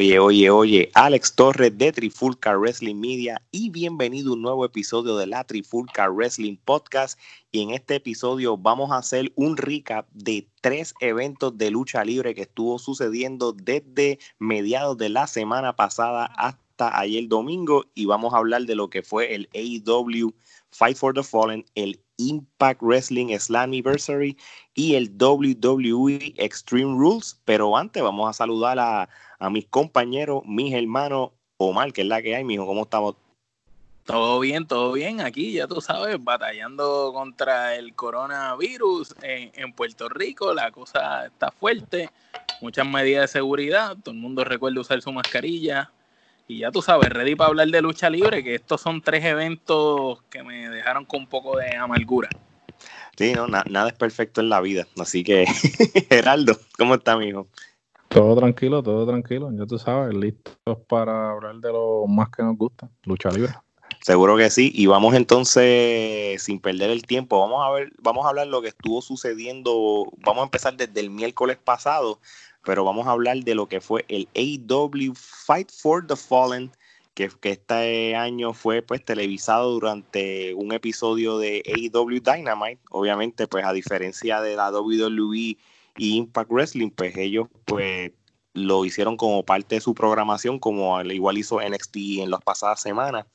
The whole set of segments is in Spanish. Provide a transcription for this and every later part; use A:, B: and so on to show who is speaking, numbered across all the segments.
A: Oye, oye, oye, Alex Torres de Trifulca Wrestling Media y bienvenido a un nuevo episodio de la Trifulca Wrestling Podcast. Y en este episodio vamos a hacer un recap de tres eventos de lucha libre que estuvo sucediendo desde mediados de la semana pasada hasta ayer domingo. Y vamos a hablar de lo que fue el AEW Fight for the Fallen, el Impact Wrestling Slammiversary y el WWE Extreme Rules. Pero antes vamos a saludar a, a mis compañeros, mis hermanos, Omar, que es la que hay, mijo, ¿cómo estamos?
B: Todo bien, todo bien. Aquí, ya tú sabes, batallando contra el coronavirus en, en, Puerto Rico. La cosa está fuerte. Muchas medidas de seguridad. Todo el mundo recuerda usar su mascarilla. Y ya tú sabes, ready para hablar de lucha libre, que estos son tres eventos que me dejaron con un poco de amargura.
A: Sí, no, nada es perfecto en la vida. Así que, Geraldo, ¿cómo está, mijo?
C: Todo tranquilo, todo tranquilo. Ya tú sabes, listos para hablar de lo más que nos gusta, lucha libre.
A: Seguro que sí. Y vamos entonces, sin perder el tiempo, vamos a ver, vamos a hablar lo que estuvo sucediendo. Vamos a empezar desde el miércoles pasado pero vamos a hablar de lo que fue el AEW Fight for the Fallen, que, que, este año fue pues televisado durante un episodio de AEW Dynamite. Obviamente, pues a diferencia de la WWE y Impact Wrestling, pues ellos pues lo hicieron como parte de su programación, como al igual hizo NXT en las pasadas semanas.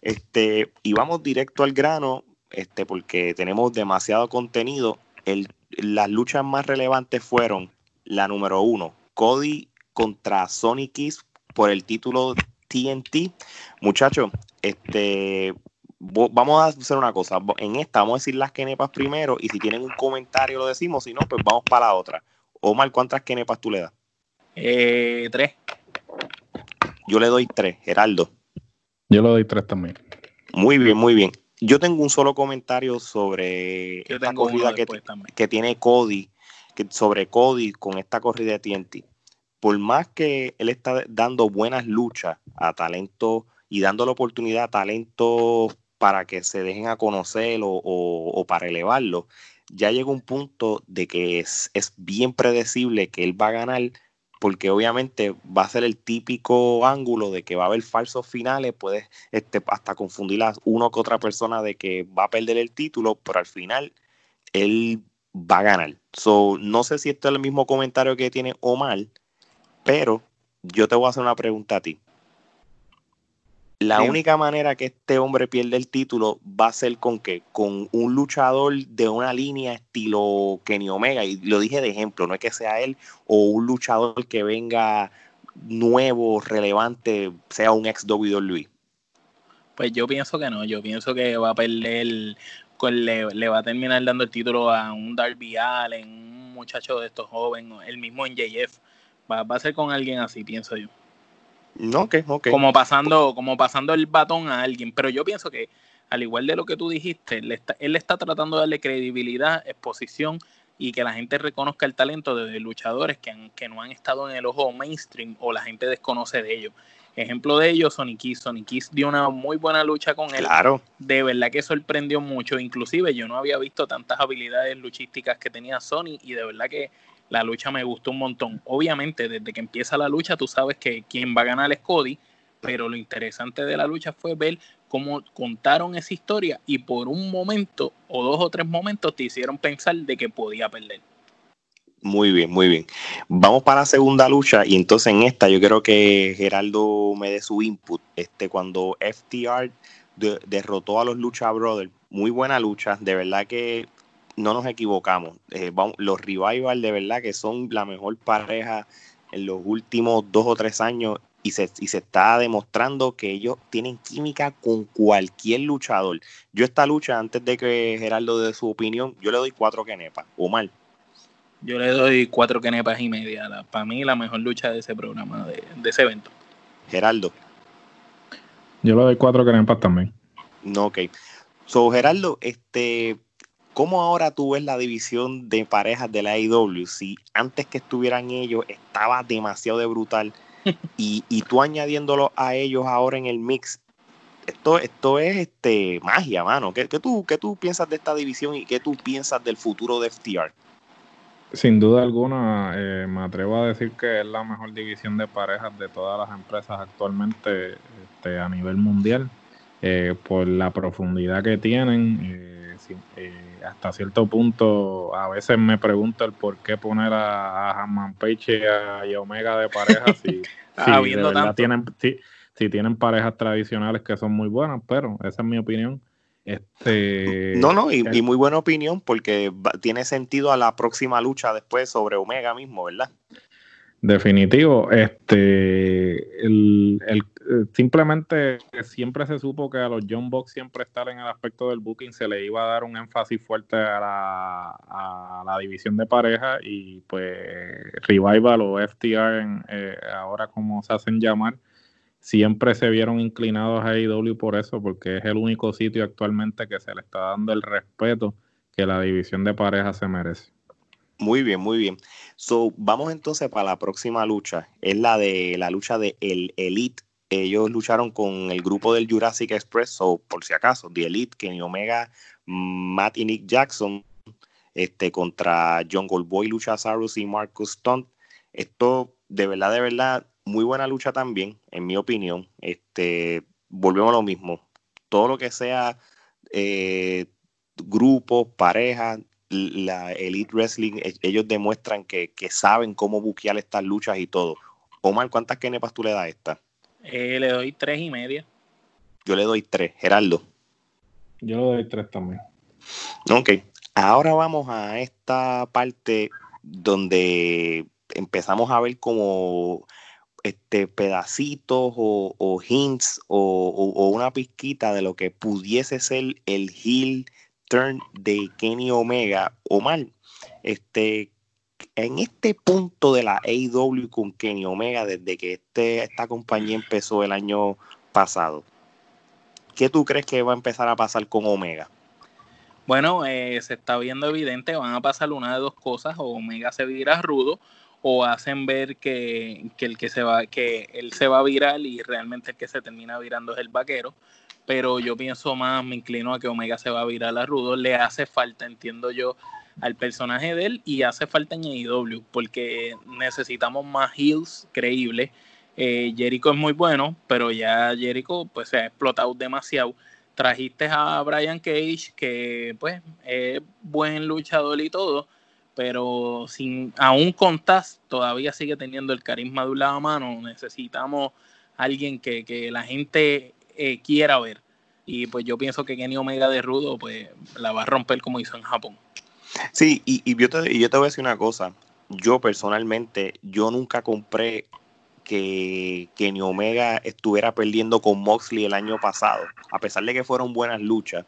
A: Este, y vamos directo al grano, este, porque tenemos demasiado contenido. El, las luchas más relevantes fueron la número uno, Cody contra Sonic Kiss por el título TNT. Muchachos, este, vamos a hacer una cosa. En esta vamos a decir las kenepas primero y si tienen un comentario lo decimos, si no, pues vamos para la otra. Omar, ¿cuántas kenepas tú le das?
B: Eh, tres.
A: Yo le doy tres, Geraldo.
C: Yo le doy tres también.
A: Muy bien, muy bien. Yo tengo un solo comentario sobre esta corrida que, que, tiene Cody sobre Cody con esta corrida de TNT. Por más que él está dando buenas luchas a talento y dando la oportunidad a talento para que se dejen a conocer o, para elevarlo, ya llega un punto de que es, bien predecible que él va a ganar porque obviamente va a ser el típico ángulo de que va a haber falsos finales, puede este, hasta confundir a uno con otra persona de que va a perder el título, pero al final él va a ganar. So, no sé si esto es el mismo comentario que tiene Omar, pero yo te voy a hacer una pregunta a ti. La única manera que este hombre pierde el título va a ser con qué? Con un luchador de una línea estilo Kenny Omega. Y lo dije de ejemplo, no es que sea él o un luchador que venga nuevo, relevante, sea un ex WWE.
B: Pues yo pienso que no, yo pienso que va a perder le, va a terminar dando el título a un Darby Allen, un muchacho de estos jóvenes, el mismo en JF. Va, a ser con alguien así, pienso yo.
A: No, okay, ok.
B: Como pasando, como pasando el batón a alguien. Pero yo pienso que, al igual de lo que tú dijiste, él está, él está tratando de darle credibilidad, exposición y que la gente reconozca el talento de luchadores que, que no han estado en el ojo mainstream o la gente desconoce de ellos. Ejemplo de ello, Sonic Kiss. Sonic Kiss dio una muy buena lucha con él.
A: Claro.
B: De verdad que sorprendió mucho. Inclusive yo no había visto tantas habilidades luchísticas que tenía Sony y de verdad que la lucha me gustó un montón. Obviamente, desde que empieza la lucha, tú sabes que quien va a ganar es Cody, pero lo interesante de la lucha fue ver cómo contaron esa historia y por un momento o dos o tres momentos te hicieron pensar de que podía perder.
A: Muy bien, muy bien. Vamos para la segunda lucha y entonces en esta yo creo que Geraldo me dé su input. Este, cuando FTR derrotó a los Lucha Brothers, muy buena lucha, de verdad que no nos equivocamos. Eh, los Revival de verdad que son la mejor pareja en los últimos dos o tres años y se, y se está demostrando que ellos tienen química con cualquier luchador. Yo esta lucha, antes de que Geraldo dé su opinión, yo le doy cuatro kenepas. mal
B: yo le doy cuatro kenepas y media. para mí, la mejor lucha de ese programa, de, ese evento.
A: Geraldo.
C: Yo le doy cuatro kenepas también.
A: No, ok. So, Geraldo, este, ¿cómo ahora tú ves la división de parejas de la AEW? Si antes que estuvieran ellos estaba demasiado de brutal y, y tú añadiéndolo a ellos ahora en el mix, esto, esto es este, magia, mano. ¿Qué, qué, tú, ¿Qué tú piensas de esta división y qué tú piensas del futuro de FTR?
C: Sin duda alguna, eh, me atrevo a decir que es la mejor división de parejas de todas las empresas actualmente este, a nivel mundial, eh, por la profundidad que tienen. Eh, hasta cierto punto, a veces me pregunto el por qué poner a, a Hanman y a, Omega de parejas si, ah, tienen, si tienen parejas tradicionales que son muy buenas, pero esa es mi opinión. Este,
A: no, no, y, muy buena opinión porque tiene sentido a la próxima lucha después sobre Omega mismo, ¿verdad?
C: Definitivo. Este, el, simplemente siempre se supo que a los John Box siempre estar en el aspecto del booking se le iba a dar un énfasis fuerte a la, a la división de pareja y pues Revival o FTR eh, ahora como se hacen llamar siempre se vieron inclinados a AEW por eso, porque es el único sitio actualmente que se le está dando el respeto que la división de pareja se merece.
A: Muy bien, muy bien. So, vamos entonces para la próxima lucha. Es la de la lucha de el Elite. Ellos lucharon con el grupo del Jurassic Express, o por si acaso, The Elite, Kenny Omega, Matt y Nick Jackson, este, contra John Goldboy, Lucha Sarus y Marcus Stunt. Esto, de verdad, de verdad, muy buena lucha también, en mi opinión. Este, volvemos a lo mismo. Todo lo que sea eh, grupos, parejas, la Elite Wrestling, e, ellos demuestran que, saben cómo buquear estas luchas y todo. Omar, ¿cuántas kenepas tú le das a esta?
B: Eh, le doy tres y media.
A: Yo le doy tres. Gerardo.
C: Yo le doy tres también.
A: Ok. Ahora vamos a esta parte donde empezamos a ver como este, pedacitos o, hints o, una pizquita de lo que pudiese ser el heel de Kenny Omega o mal. Este, en este punto de la AEW con Kenny Omega, desde que este, esta compañía empezó el año pasado, ¿qué tú crees que va a empezar a pasar con Omega?
B: Bueno, eh, se está viendo evidente, van a pasar una de dos cosas, o Omega se virá rudo, o hacen ver que, el que se va, que él se va a virar y realmente el que se termina virando es el vaquero. Pero yo pienso más, me inclino a que Omega se va a virar a Rudo. Le hace falta, entiendo yo, al personaje de él y hace falta en AEW porque necesitamos más heels creíbles. Eh, Jericho es muy bueno, pero ya Jericho pues se ha explotado demasiado. Trajiste a Brian Cage, que pues es buen luchador y todo, pero sin aún con todavía sigue teniendo el carisma de un lado a mano. Necesitamos alguien que, la gente eh, quiera ver. Y pues yo pienso que Kenny Omega de Rudo pues la va a romper como hizo en Japón.
A: Sí, y, y, yo, te, yo te voy a decir una cosa. Yo personalmente, yo nunca compré que Kenny Omega estuviera perdiendo con Moxley el año pasado. A pesar de que fueron buenas luchas,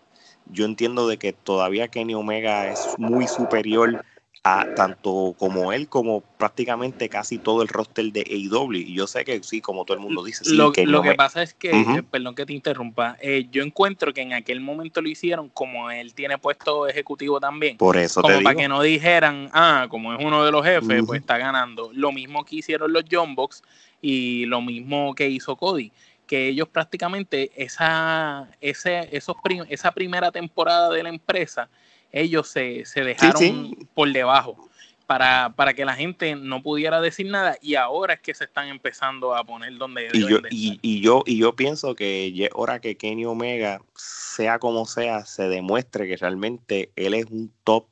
A: yo entiendo de que todavía Kenny Omega es muy superior tanto como él como prácticamente casi todo el roster de AEW. Y yo sé que sí, como todo el mundo dice.
B: lo que, lo que pasa es que, perdón que te interrumpa, eh, yo encuentro que en aquel momento lo hicieron como él tiene puesto ejecutivo también.
A: Por eso
B: como para que no dijeran, ah, como es uno de los jefes, pues está ganando. Lo mismo que hicieron los John Box y lo mismo que hizo Cody que ellos prácticamente esa, ese, esos esa primera temporada de la empresa ellos se, dejaron por debajo para, para que la gente no pudiera decir nada y ahora es que se están empezando a poner donde
A: y yo, y, yo y yo pienso que ahora que Kenny Omega sea como sea se demuestre que realmente él es un top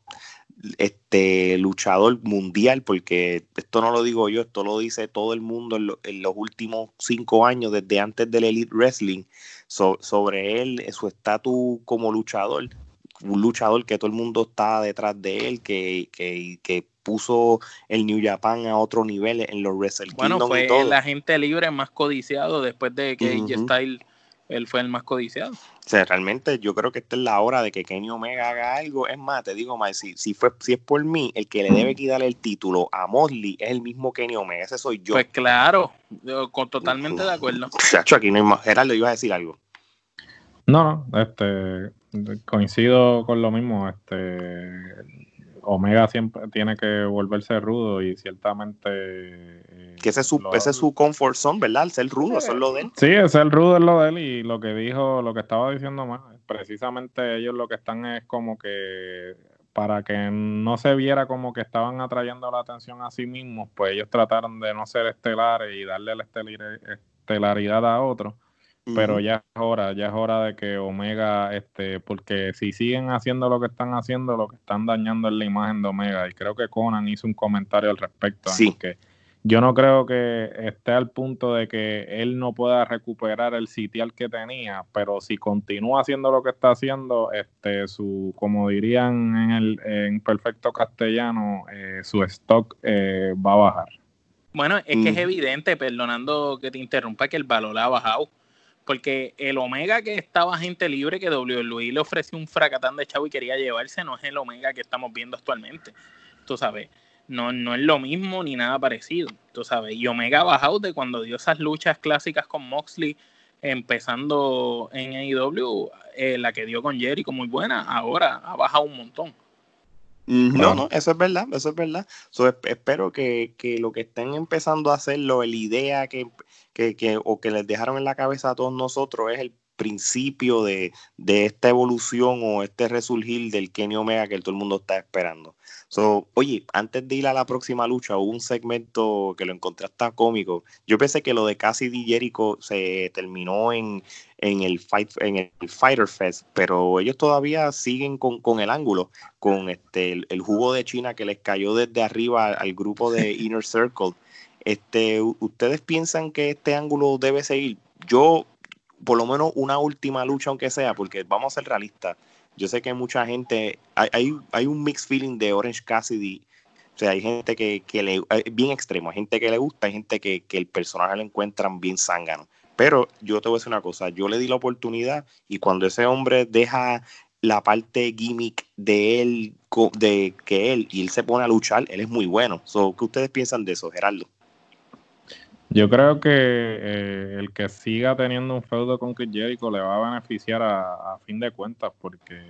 A: este luchador mundial porque esto no lo digo yo esto lo dice todo el mundo en, los últimos cinco años desde antes del Elite Wrestling sobre él su estatus como luchador un luchador que todo el mundo está detrás de él, que, que, que puso el New Japan a otro nivel en los Wrestle
B: Bueno, fue el agente libre más codiciado después de que uh Style él fue el más codiciado.
A: O sea, realmente yo creo que esta es la hora de que Kenny Omega haga algo. Es más, te digo más, si, si, fue, si es por mí, el que le debe quitar el título a Mosley es el mismo Kenny Omega. Ese soy yo.
B: Pues claro, con, totalmente de acuerdo.
A: Chacho, aquí no hay más. Gerardo, ibas a decir algo.
C: No, no, este, coincido con lo mismo. Este, Omega siempre tiene que volverse rudo y ciertamente.
A: Eh, que ese es, su, ese es su comfort zone, ¿verdad? El ser rudo, eso es lo de él.
C: Sí, el rudo es lo de él y lo que dijo, lo que estaba diciendo más, precisamente ellos lo que están es como que para que no se viera como que estaban atrayendo la atención a sí mismos, pues ellos trataron de no ser estelares y darle la estelaridad a otros. Pero ya es hora, ya es hora de que Omega, este, porque si siguen haciendo lo que están haciendo, lo que están dañando es la imagen de Omega. Y creo que Conan hizo un comentario al respecto. Sí. Que yo no creo que esté al punto de que él no pueda recuperar el sitial que tenía, pero si continúa haciendo lo que está haciendo, este, su, como dirían en el en perfecto castellano, eh, su stock eh, va a bajar.
B: Bueno, es que es evidente, perdonando que te interrumpa, que el valor ha bajado. Porque el Omega que estaba gente libre, que WWE le ofreció un fracatán de chavo y quería llevarse, no es el Omega que estamos viendo actualmente. Tú sabes no, no es lo mismo ni nada parecido, tú sabes. Y Omega ha bajado de cuando dio esas luchas clásicas con Moxley, empezando en AEW, eh, la que dio con Jericho muy buena, ahora ha bajado un montón.
A: No, no, eso es verdad, eso es verdad. espero que, lo que estén empezando a hacerlo, la idea que, que, que, o que les dejaron en la cabeza a todos nosotros es el principio de, esta evolución o este resurgir del Kenny Omega que todo el mundo está esperando. So, oye, antes de ir a la próxima lucha, hubo un segmento que lo encontré hasta cómico. Yo pensé que lo de Cassidy Jericho se terminó en, en, el, fight, en el Fighter Fest, pero ellos todavía siguen con, el ángulo, con este, el, jugo de China que les cayó desde arriba al grupo de Inner Circle. Este, ¿Ustedes piensan que este ángulo debe seguir? Yo por lo menos una última lucha, aunque sea, porque vamos a ser realistas. Yo sé que mucha gente, hay, hay, un mixed feeling de Orange Cassidy. O sea, hay gente que, que le, bien extremo, hay gente que le gusta, hay gente que, que el personaje lo encuentran bien zángano. Pero yo te voy a decir una cosa, yo le di la oportunidad y cuando ese hombre deja la parte gimmick de él, de que él, y él se pone a luchar, él es muy bueno. So, ¿Qué ustedes piensan de eso, Gerardo?
C: Yo creo que eh, el que siga teniendo un feudo con Chris Jericho le va a beneficiar a, fin de cuentas, porque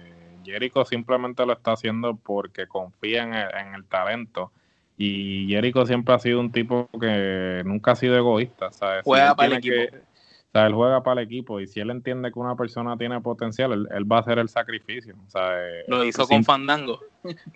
C: Jericho simplemente lo está haciendo porque confía en el, talento. Y Jericho siempre ha sido un tipo que nunca ha sido egoísta. ¿sabes?
B: Juega para el equipo.
C: o sea, él juega para el equipo y si él entiende que una persona tiene potencial, él, va a hacer el sacrificio.
B: lo hizo con Fandango.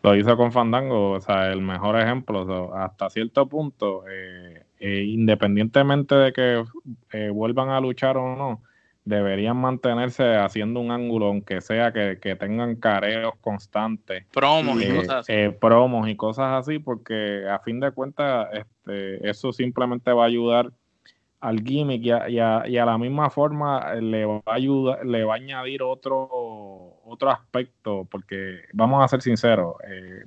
C: Lo hizo con Fandango, o sea, el mejor ejemplo. hasta cierto punto, eh, eh, independientemente de que eh, vuelvan a luchar o no, deberían mantenerse haciendo un ángulo, aunque sea que, tengan careos constantes.
B: Promos y eh, cosas así.
C: promos y cosas así, porque a fin de cuentas este, eso simplemente va a ayudar al gimmick y a, y a, la misma forma le va a ayudar, le va a añadir otro, otro aspecto, porque vamos a ser sinceros,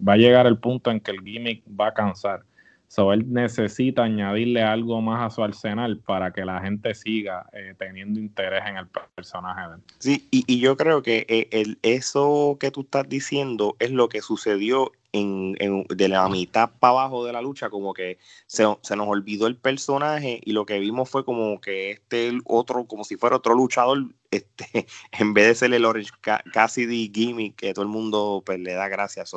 C: va a llegar el punto en que el gimmick va a cansar. So, él necesita añadirle algo más a su arsenal para que la gente siga eh, teniendo interés en el personaje de él.
A: Sí, y, yo creo que eh, el, eso que tú estás diciendo es lo que sucedió en, de la mitad para abajo de la lucha, como que se, se, nos olvidó el personaje y lo que vimos fue como que este otro, como si fuera otro luchador, este, en vez de ser el Orange Cassidy gimmick que todo el mundo pues, le da gracias.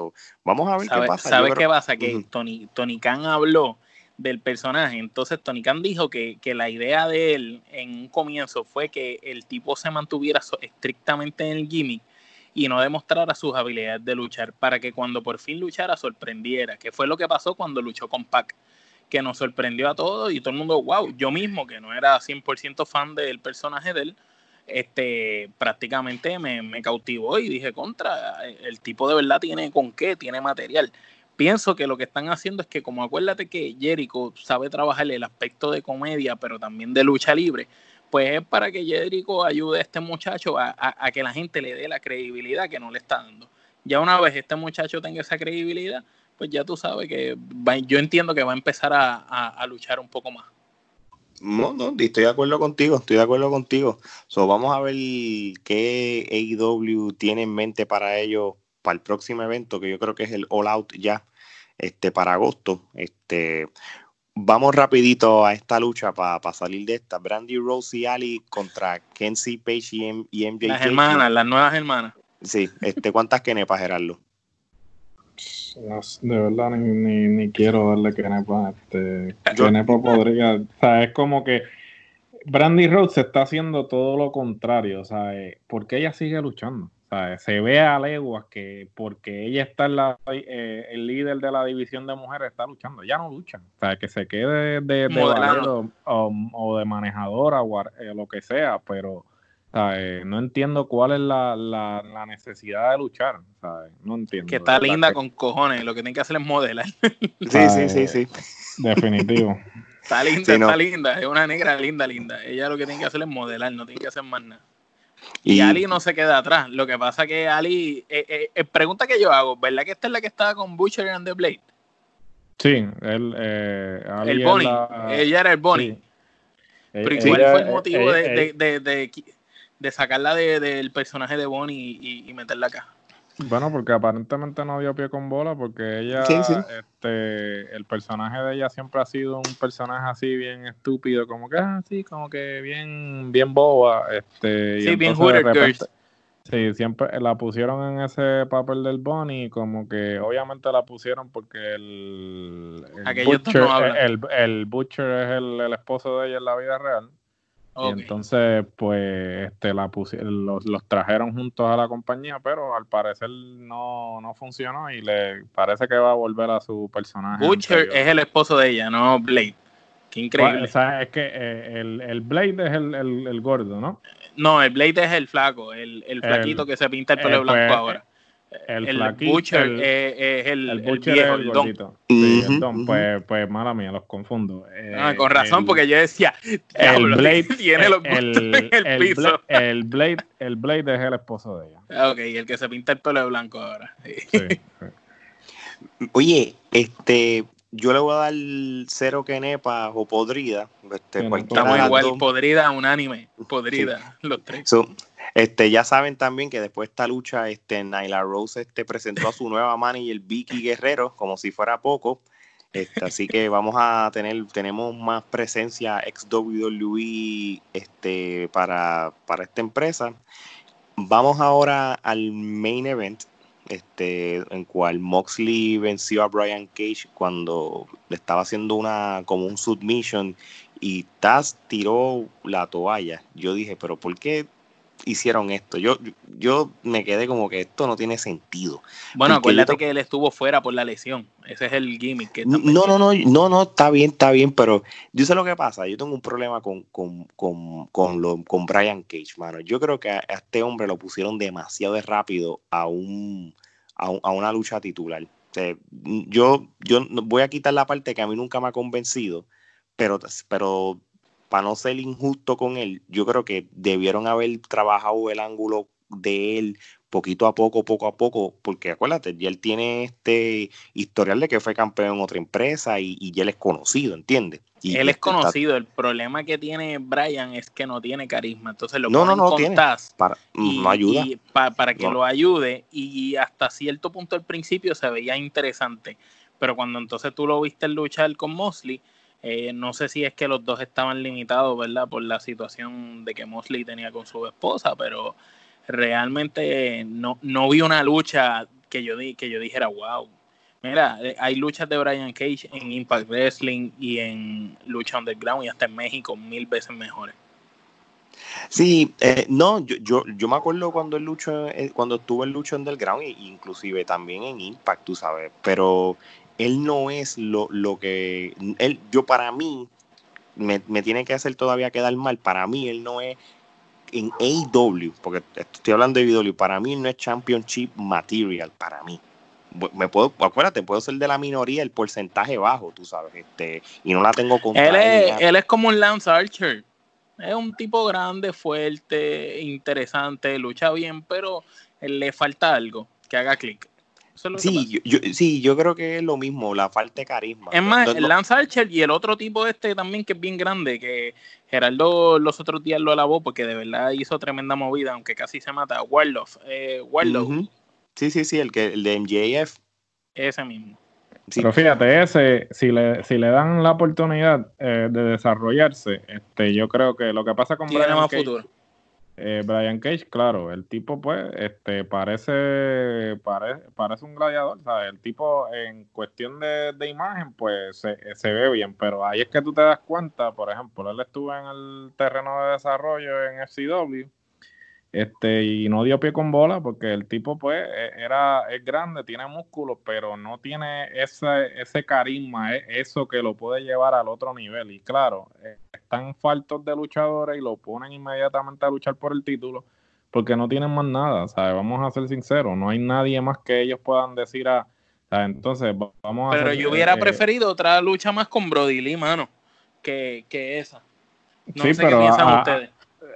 A: vamos a ver qué pasa.
B: ¿Sabes qué pasa? Que Tony, Tony Khan habló del personaje. Entonces Tony Khan dijo que, que, la idea de él en un comienzo fue que el tipo se mantuviera estrictamente en el gimmick y no demostrara sus habilidades de luchar para que cuando por fin luchara sorprendiera, que fue lo que pasó cuando luchó con Pac, que nos sorprendió a todos y todo el mundo, wow, yo mismo que no era 100% fan del personaje de él, este, prácticamente me, me cautivó y dije, contra, el tipo de verdad tiene con qué, tiene material. Pienso que lo que están haciendo es que como acuérdate que Jericho sabe trabajar el aspecto de comedia, pero también de lucha libre, pues es para que Jericho ayude a este muchacho a, que la gente le dé la credibilidad que no le está dando. Ya una vez este muchacho tenga esa credibilidad, pues ya tú sabes que yo entiendo que va a empezar a, luchar un poco más.
A: No, no, estoy de acuerdo contigo, estoy de acuerdo contigo. So, vamos a ver qué AEW tiene en mente para ellos para el próximo evento, que yo creo que es el All Out ya, este, para agosto. Este, vamos rapidito a esta lucha para salir de esta. Brandy Rose y Ali contra Kenzie Page y, MJ.
B: Las hermanas, las nuevas hermanas.
A: Sí, este, ¿cuántas kenepas, Gerardo?
C: de verdad ni, ni, quiero darle kenepa. Este, kenepa podría, o sea, es como que Brandy Rose está haciendo todo lo contrario, o sea, porque ella sigue luchando. Se ve a leguas que porque ella está en la, eh, el líder de la división de mujeres está luchando. Ya no lucha. O sea, que se quede de, de o, de manejadora o eh, lo que sea, pero no entiendo cuál es la, la, necesidad de luchar. No entiendo.
B: Que está linda con cojones. Lo que tiene que hacer es modelar.
A: Sí, sí, sí, sí.
C: Definitivo.
B: Está linda, está linda. Es una negra linda, linda. Ella lo que tiene que hacer es modelar, no tiene que hacer más nada. Y, Ali no se queda atrás. Lo que pasa que Ali, eh, eh, eh, pregunta que yo hago, ¿verdad que esta es la que estaba con Butcher and the Blade?
C: Sí, él, el
B: Bonnie. Ella era el Bonnie. Pero ¿cuál fue el motivo de, de, de, de, sacarla del personaje de Bonnie y, y meterla acá?
C: Bueno, porque aparentemente no dio pie con bola, porque ella, este, el personaje de ella siempre ha sido un personaje así bien estúpido, como que así, ah, como que bien, bien boba, este,
B: sí, bien de
C: Sí, siempre la pusieron en ese papel del Bonnie, como que obviamente la pusieron porque el, el, Butcher, el, el Butcher es el, el esposo de ella en la vida real. Y entonces, pues, este, la los, los, trajeron juntos a la compañía, pero al parecer no, no funcionó y le parece que va a volver a su personaje.
B: Butcher es el esposo de ella, no Blade. Qué increíble.
C: o sea, es que eh, el, el, Blade es el, el, el, gordo, ¿no?
B: No, el Blade es el flaco, el, el flaquito que se pinta el pelo eh, blanco pues, ahora. El, Butcher es, el, el, Butcher viejo, el,
C: gordito. Sí, el don. Pues, pues, mala mía, los confundo.
B: ah, con razón, porque yo decía, el Blade tiene los
C: el, el, piso. el, Blade, el Blade es el esposo de ella.
B: Ah, ok, el que se pinta el pelo de blanco ahora. Sí.
A: Oye, este, yo le voy a dar cero que nepa o podrida. Este,
B: Estamos igual, podrida, unánime, podrida, los tres.
A: Este, ya saben también que después de esta lucha, este, Nyla Rose este, presentó a su nueva manager Vicky Guerrero, como si fuera poco. Este, así que vamos a tener, tenemos más presencia ex WWE este, para, para esta empresa. Vamos ahora al main event, este, en cual Moxley venció a Brian Cage cuando le estaba haciendo una como un submission y Taz tiró la toalla. Yo dije, pero ¿por qué hicieron esto. Yo, yo me quedé como que esto no tiene sentido.
B: Bueno, acuérdate que él estuvo fuera por la lesión. Ese es el gimmick. Que
A: no, no, no, no, no, está bien, está bien, pero yo sé lo que pasa. Yo tengo un problema con, con, con, con, lo, con Brian Cage, mano. Yo creo que a, este hombre lo pusieron demasiado rápido a, un, a, una lucha titular. yo, yo voy a quitar la parte que a mí nunca me ha convencido, pero, pero para no ser injusto con él, yo creo que debieron haber trabajado el ángulo de él poquito a poco, poco a poco, porque acuérdate, ya él tiene este historial de que fue campeón en otra empresa y, ya él es conocido, ¿entiendes?
B: Y él es conocido, el problema que tiene Brian es que no tiene carisma, entonces lo no, no, no tiene.
A: para, no ayuda.
B: para que lo ayude y hasta cierto punto al principio se veía interesante, pero cuando entonces tú lo viste luchar con Mosley, eh, no sé si es que los dos estaban limitados, ¿verdad? Por la situación de que Mosley tenía con su esposa, pero realmente no, no vi una lucha que yo, di, que yo dijera, wow. Mira, eh, hay luchas de Brian Cage en Impact Wrestling y en Lucha Underground y hasta en México mil veces mejores.
A: Sí, eh, no, yo, yo, yo me acuerdo cuando el lucho, cuando estuvo en Lucha Underground, e inclusive también en Impact, tú sabes, pero él no es lo, lo que, él, yo para mí, me, tiene que hacer todavía quedar mal, para mí él no es en AEW, porque estoy hablando de AEW, para mí no es Championship Material, para mí. Me puedo, acuérdate, puedo ser de la minoría, el porcentaje bajo, tú sabes, este, y no la tengo
B: contra él. Es, él es como un Lance Archer. Es un tipo grande, fuerte, interesante, lucha bien, pero le falta algo que haga clic
A: sí, yo, sí, yo creo que es lo mismo, la falta de carisma.
B: Es más, el Lance Archer y el otro tipo este también que es bien grande, que Gerardo los otros días lo alabó porque de verdad hizo tremenda movida, aunque casi se mata. Warlock. Eh,
A: Sí, sí, sí, el, que, el de MJF.
B: Ese mismo.
C: Pero fíjate, ese, si le, si le dan la oportunidad eh, de desarrollarse, este, yo creo que lo que pasa con
B: Tiene más futuro
C: eh, Brian Cage, claro, el tipo pues este parece parece un gladiador, ¿sabes? El tipo en cuestión de, imagen pues se, ve bien, pero ahí es que tú te das cuenta, por ejemplo, él estuvo en el terreno de desarrollo en FCW este, y no dio pie con bola porque el tipo pues e, era, es grande, tiene músculo, pero no tiene ese, ese carisma, e, eso que lo puede llevar al otro nivel. Y claro, eh, están faltos de luchadores y lo ponen inmediatamente a luchar por el título porque no tienen más nada, ¿sabes? Vamos a ser sinceros, no hay nadie más que ellos puedan decir a... Entonces, vamos
B: a... Pero yo hubiera preferido otra lucha más con Brody Lee, mano, que, que esa. No sé qué piensan ustedes.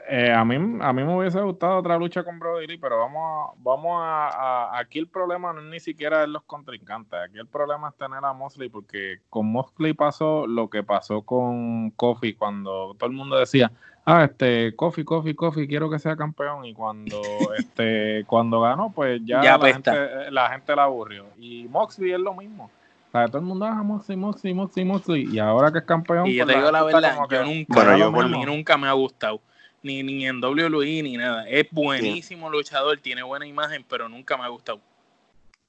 C: Eh, a, mí, a mí me hubiese gustado otra lucha con Brody Lee, pero vamos, a, vamos a, Aquí el problema no es ni siquiera de los contrincantes. Aquí el problema es tener a Mosley, porque con Mosley pasó lo que pasó con Kofi cuando todo el mundo decía, ah, este, Kofi, Kofi, Kofi, quiero que sea campeón. Y cuando, este, cuando ganó, pues ya, la, gente, la, gente, la aburrió. Y Moxley es lo mismo. O sea, todo el mundo, ah, Moxley, Moxley, Moxley, Moxley. Y ahora que es campeón.
B: Y yo pues te digo la, verdad, yo nunca, yo a mí nunca me ha gustado. Ni, ni en WWE ni nada. Es buenísimo luchador, tiene buena imagen, pero nunca me ha gustado.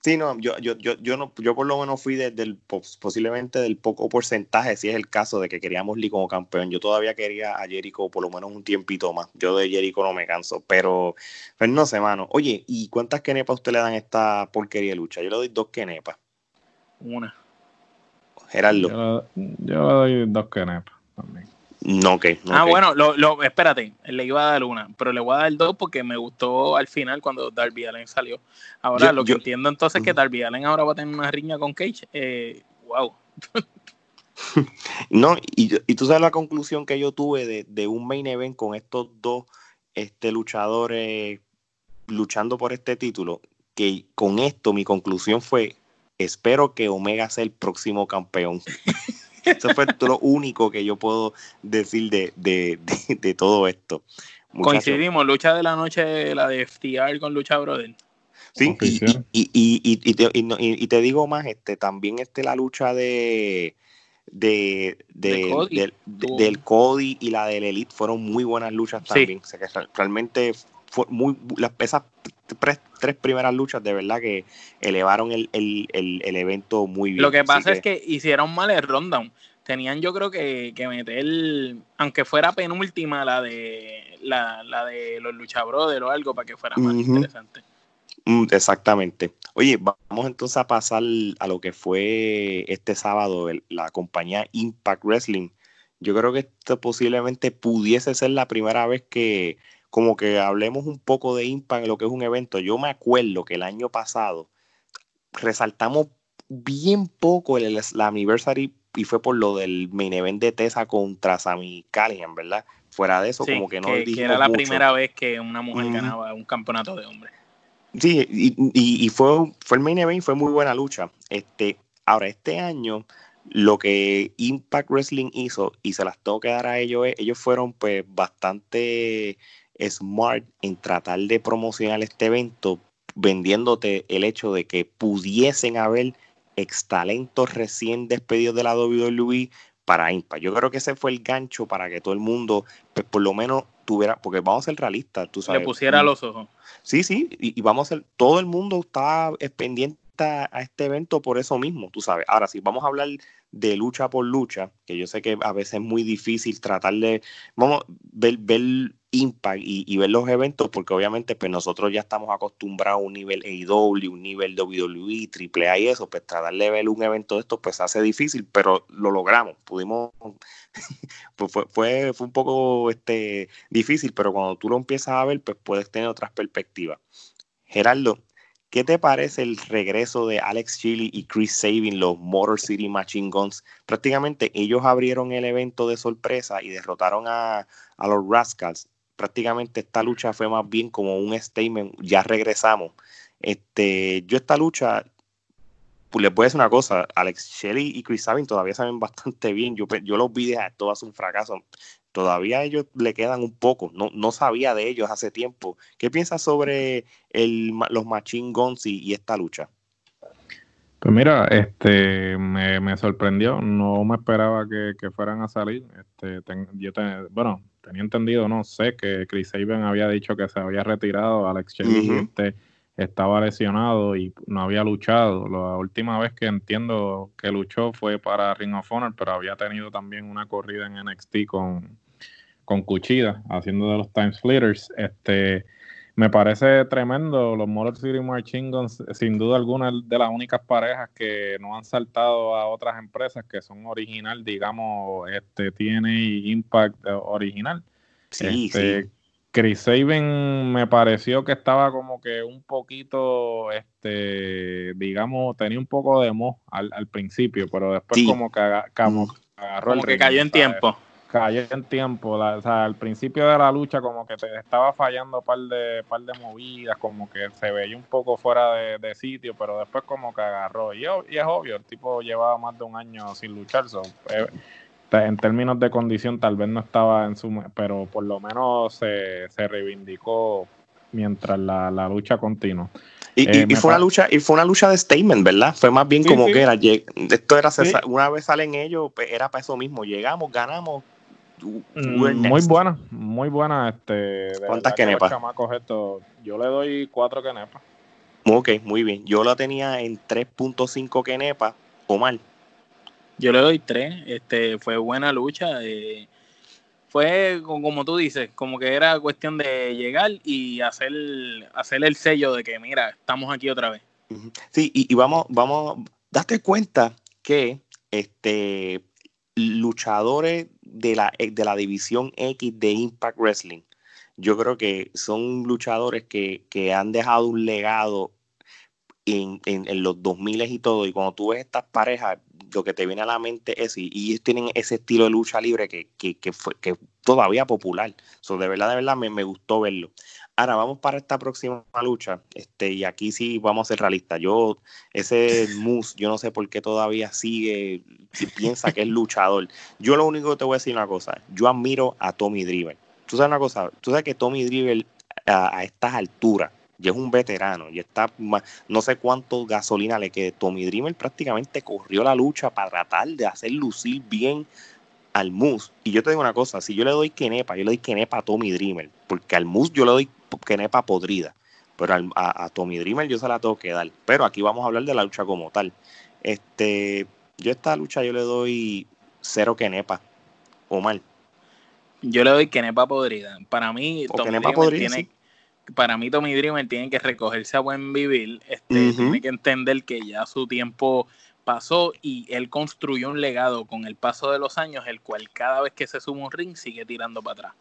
A: Sí, no, yo, yo, yo, yo, no, yo por lo menos fui desde el, posiblemente del poco porcentaje, si es el caso de que queríamos Lee como campeón. Yo todavía quería a Jericho por lo menos un tiempito más. Yo de Jericho no me canso, pero, pues no sé, mano. Oye, ¿y cuántas kenepas usted le dan a esta porquería de lucha? Yo le doy dos kenepas.
B: Una.
A: Gerardo.
C: Yo, yo le doy dos kenepas también.
A: No, ok.
B: Ah, bueno, lo, lo, espérate, le iba a dar una, pero le voy a dar dos porque me gustó al final cuando Darby Allen salió. Ahora, lo que entiendo entonces es que Darby Allen ahora va a tener una riña con Cage. Eh, wow.
A: no, y, y, tú sabes la conclusión que yo tuve de, de, un main event con estos dos este, luchadores luchando por este título, que con esto mi conclusión fue, espero que Omega sea el próximo campeón. Eso fue lo único que yo puedo decir de, de, de, todo esto.
B: Coincidimos, lucha de la noche, la de FTR con Lucha Brother.
A: Sí, y, y, y, y, te, y, te digo más, este, también este, la lucha de, de, de, Cody. Del, Cody y la del Elite fueron muy buenas luchas también. O sea, que realmente fue muy, las, esas tres, tres, primeras luchas de verdad que elevaron el, el, el, evento muy bien.
B: Lo que pasa es que hicieron mal el rundown. Tenían yo creo que, que meter, aunque fuera penúltima, la de la, la de los luchabrothers o algo para que fuera más interesante.
A: Mm, exactamente. Oye, vamos entonces a pasar a lo que fue este sábado la compañía Impact Wrestling. Yo creo que esto posiblemente pudiese ser la primera vez que como que hablemos un poco de Impact en lo que es un evento. Yo me acuerdo que el año pasado resaltamos bien poco el, la anniversary y fue por lo del main event de Tessa contra Sami Callihan, ¿verdad? Fuera de eso, como que no
B: que, que era la primera vez que una mujer ganaba un campeonato de hombres.
A: Sí, y, y, fue, fue el main event, fue muy buena lucha. Este, ahora, este año, lo que Impact Wrestling hizo, y se las tengo que dar a ellos, ellos fueron pues bastante smart en tratar de promocionar este evento, vendiéndote el hecho de que pudiesen haber ex talentos recién despedidos de la WWE para Impact. Yo creo que ese fue el gancho para que todo el mundo, pues por lo menos tuviera, porque vamos a ser realistas, tú sabes.
B: Le pusiera los ojos.
A: Sí, sí, y, vamos a ser, todo el mundo está pendiente a, a, este evento por eso mismo, tú sabes. Ahora, si vamos a hablar de lucha por lucha, que yo sé que a veces es muy difícil tratar de, vamos, ver, ver impact y, ver los eventos, porque obviamente pues nosotros ya estamos acostumbrados a un nivel AEW, un nivel WWE, AAA y eso, pues tratar de ver un evento de estos pues hace difícil, pero lo logramos, pudimos, pues fue, fue, fue un poco este, difícil, pero cuando tú lo empiezas a ver, pues puedes tener otras perspectivas. Gerardo, ¿Qué te parece el regreso de Alex Chili y Chris Sabin, los Motor City Machine Guns? Prácticamente ellos abrieron el evento de sorpresa y derrotaron a, los Rascals. Prácticamente esta lucha fue más bien como un statement, ya regresamos. Este, yo esta lucha, pues les voy a decir una cosa, Alex Shelley y Chris Sabin todavía saben bastante bien. Yo, yo los vi de todo hace un fracaso todavía ellos le quedan un poco. No, no sabía de ellos hace tiempo. ¿Qué piensas sobre el, los Machine Guns y, esta lucha?
C: Pues mira, este me, sorprendió, no me esperaba que, fueran a salir. Este, yo bueno, tenía entendido, no sé, que Chris Saban había dicho que se había retirado, Alex Shelley este, estaba lesionado y no había luchado. La última vez que entiendo que luchó fue para Ring of Honor, pero había tenido también una corrida en NXT con, con Cuchida, haciendo de los Time Splitters. Este, me parece tremendo. Los Motor City Machine Guns, sin duda alguna, de las únicas parejas que no han saltado a otras empresas que son original, digamos, este tiene Impact eh, original. Sí, este, sí. Chris Saban me pareció que estaba como que un poquito, este, digamos, tenía un poco de mo al, principio, pero después como que,
B: como, agarró como que cayó en tiempo
C: cayó en tiempo. o sea, al principio de la lucha como que te estaba fallando un par de, par de movidas, como que se veía un poco fuera de, sitio, pero después como que agarró. Y, y, es obvio, el tipo llevaba más de un año sin luchar. Eh, en términos de condición tal vez no estaba en su... pero por lo menos se, reivindicó mientras la, lucha continuó.
A: Y, y, eh, fue una lucha y fue una lucha de statement, ¿verdad? Fue más bien como que era esto era una vez salen ellos era para eso mismo, llegamos, ganamos,
C: muy buena, muy buena. Este,
A: ¿Cuántas kenepas?
C: yo le doy cuatro kenepas.
A: Ok, muy bien. Yo la tenía en 3.5 kenepas o mal.
B: Yo le doy 3. Este, fue buena lucha. Eh, fue como tú dices, como que era cuestión de llegar y hacer, hacer el sello de que, mira, estamos aquí otra vez.
A: Sí, y, y vamos, vamos, date cuenta que este luchadores de la, eh, de la división X de Impact Wrestling, yo creo que son luchadores que, han dejado un legado en, los 2000 y todo. Y cuando tú ves estas parejas, lo que te viene a la mente es, y, ellos tienen ese estilo de lucha libre que, que, fue que todavía popular. So, de verdad, de verdad, me, me, gustó verlo. Ahora vamos para esta próxima lucha, este, y aquí sí vamos a ser realistas. Yo, ese Moose, yo no sé por qué todavía sigue y piensa que es luchador. Yo lo único que te voy a decir una cosa, yo admiro a Tommy Driver. Tú sabes una cosa, tú sabes que Tommy Driver a, estas alturas ya es un veterano, y está no sé cuánto gasolina le quede. Tommy Driver prácticamente corrió la lucha para tratar de hacer lucir bien al Moose. Y yo te digo una cosa, si yo le doy Kenepa, yo le doy Kenepa a Tommy Dreamer, porque al Moose yo le doy Kenepa podrida, pero a, Tommy Dreamer yo se la tengo que dar. Pero aquí vamos a hablar de la lucha como tal. Este, yo esta lucha yo le doy cero Kenepa, o mal.
B: Yo le doy Kenepa podrida. Para mí, Tommy tiene, para mí Tommy Dreamer tiene que recogerse a buen vivir, este, tiene que entender que ya su tiempo pasó y él construyó un legado con el paso de los años, el cual cada vez que se suma un ring sigue tirando para atrás.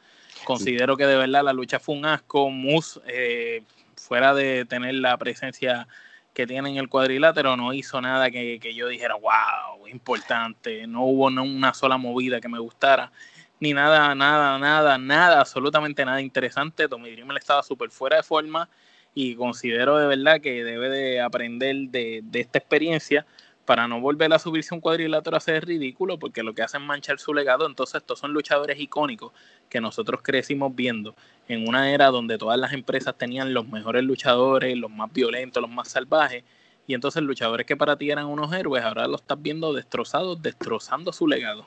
B: Considero que de verdad la lucha fue un asco. Moose, eh, fuera de tener la presencia que tiene en el cuadrilátero, no hizo nada que, yo dijera, wow, importante. No hubo una sola movida que me gustara, ni nada, nada, nada, nada, absolutamente nada interesante. Tommy Dreamer estaba súper fuera de forma y considero de verdad que debe de aprender de, de esta experiencia para no volver a subirse un cuadrilátero a ser ridículo, porque lo que hacen es manchar su legado. Entonces, estos son luchadores icónicos que nosotros crecimos viendo en una era donde todas las empresas tenían los mejores luchadores, los más violentos, los más salvajes. Y entonces, luchadores que para ti eran unos héroes, ahora los estás viendo destrozados, destrozando su legado.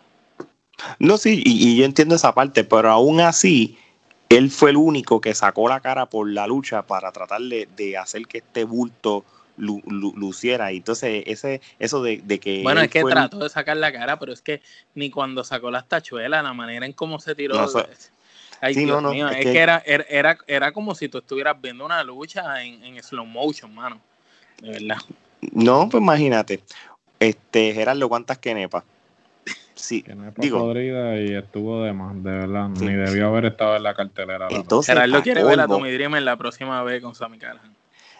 A: No, sí, y, yo entiendo esa parte, pero aún así, él fue el único que sacó la cara por la lucha para tratar de hacer que este bulto luciera. Y entonces, ese, eso de, que.
B: Bueno, es que trató de sacar la cara, pero es que ni cuando sacó las tachuelas, la manera en cómo se tiró. Ay, Dios mío, es, que, era, era, era como si tú estuvieras viendo una lucha en, en slow motion, mano. De verdad.
A: No, pues imagínate. Este, Gerardo, ¿cuántas quenepas?
C: Sí, digo. podrida y estuvo de más, de verdad. Ni debió haber estado en la cartelera.
B: Entonces, Gerardo quiere ver a Tommy Dreamer la próxima vez con Sammy Callahan.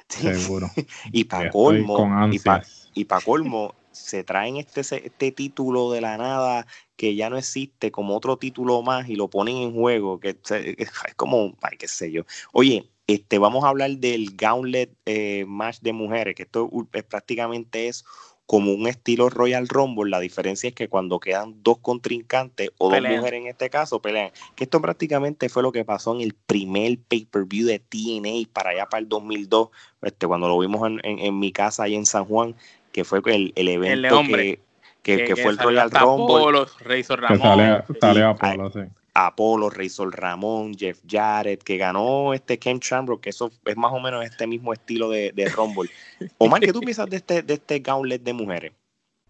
C: Seguro.
A: y para colmo, y para colmo, se traen este, este título de la nada que ya no existe como otro título más y lo ponen en juego, que es como, ay, qué sé yo. Oye, este, vamos a hablar del Gauntlet eh, Match de mujeres, que esto prácticamente es como un estilo Royal Rumble. La diferencia es que cuando quedan dos contrincantes o dos mujeres en este caso pelean. Que esto prácticamente fue lo que pasó en el primer pay-per-view de TNA para allá para el 2002, este, cuando lo vimos en, mi casa ahí en San Juan, que fue el, el evento que, que, fue el Royal Rumble. Apolo, sí. Apolo, Razor Ramón, Jeff Jarrett, que ganó este Ken Shamrock, que eso es más o menos este mismo estilo de, de Rumble. Omar, ¿qué tú piensas de este, de este gauntlet de mujeres?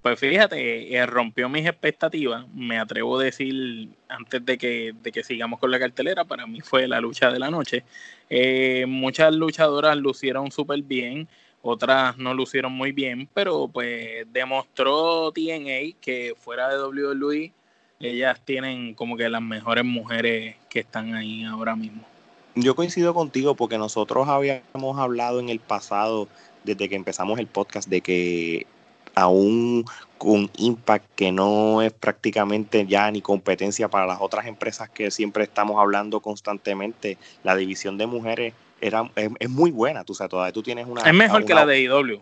B: Pues fíjate, eh, rompió mis expectativas. Me atrevo a decir, antes de que, de que sigamos con la cartelera, para mí fue la lucha de la noche. Eh, muchas luchadoras lucieron súper bien, otras no lucieron muy bien, pero pues demostró TNA que fuera de WWE, ellas tienen como que las mejores mujeres que están ahí ahora mismo.
A: Yo coincido contigo porque nosotros habíamos hablado en el pasado, desde que empezamos el podcast, de que aún con Impact, que no es prácticamente ya ni competencia para las otras empresas que siempre estamos hablando constantemente, la división de mujeres era, es, muy buena, tú sabes, todavía tú tienes una...
B: Es mejor que la de IW,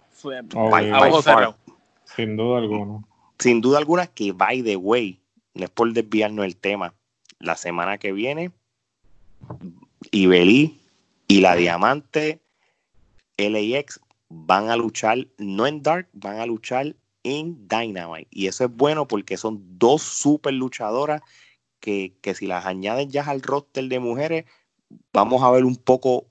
C: sin duda alguna.
A: Sin duda alguna que, by the way, no es por desviarnos el tema, la semana que viene, Ibelí y la Diamante LAX van a luchar, no en Dark, van a luchar en Dynamite. Y eso es bueno porque son dos super luchadoras que, si las añaden ya al roster de mujeres, vamos a ver un poco,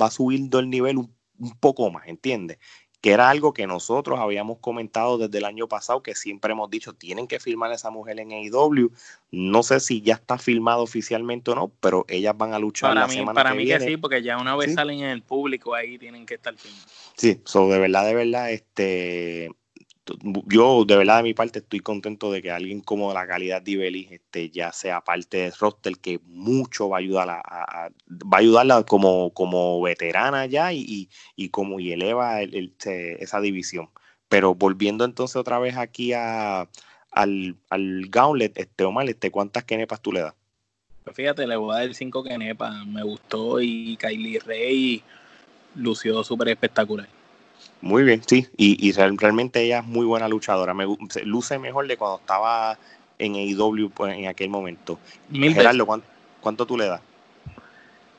A: va a subir el nivel un, un poco más, ¿entiendes? Que era algo que nosotros habíamos comentado desde el año pasado, que siempre hemos dicho, tienen que firmar a esa mujer en AEW. No sé si ya está firmado oficialmente o no, pero ellas van a luchar
B: para
A: la
B: mí,
A: semana
B: para
A: mí
B: que sí, porque ya una vez salen en el público ahí tienen que estar firmados.
A: Sí, so, de verdad, de verdad, este, yo de verdad de mi parte estoy contento de que alguien como la calidad de Ibeli este, ya sea parte del roster que mucho va a ayudar va a ayudarla como, como veterana ya y, y, como y eleva esa división. Pero volviendo entonces otra vez aquí a, al, al Gauntlet, este Omar, este, ¿cuántas kenepas tú le das?
B: Pues fíjate, le voy a dar cinco kenepas, me gustó y Kylie Rey lució súper espectacular.
A: Muy bien, sí, y, y realmente ella es muy buena luchadora, me luce mejor de cuando estaba en AEW pues, en aquel momento. Gerardo, ¿cuánto, tú le das?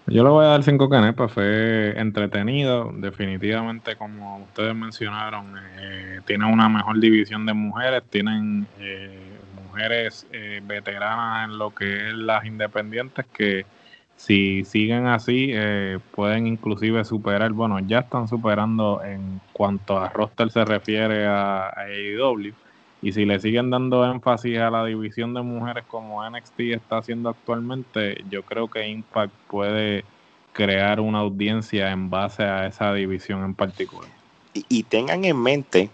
C: Yo le voy a dar cinco canepas, fue entretenido, definitivamente como ustedes mencionaron, eh, tiene una mejor división de mujeres, tienen eh, mujeres eh, veteranas en lo que es las independientes que si siguen así, eh, pueden inclusive superar, bueno, ya están superando en cuanto a roster se refiere a, AEW. Y si le siguen dando énfasis a la división de mujeres como NXT está haciendo actualmente, yo creo que Impact puede crear una audiencia en base a esa división en particular.
A: Y, tengan en mente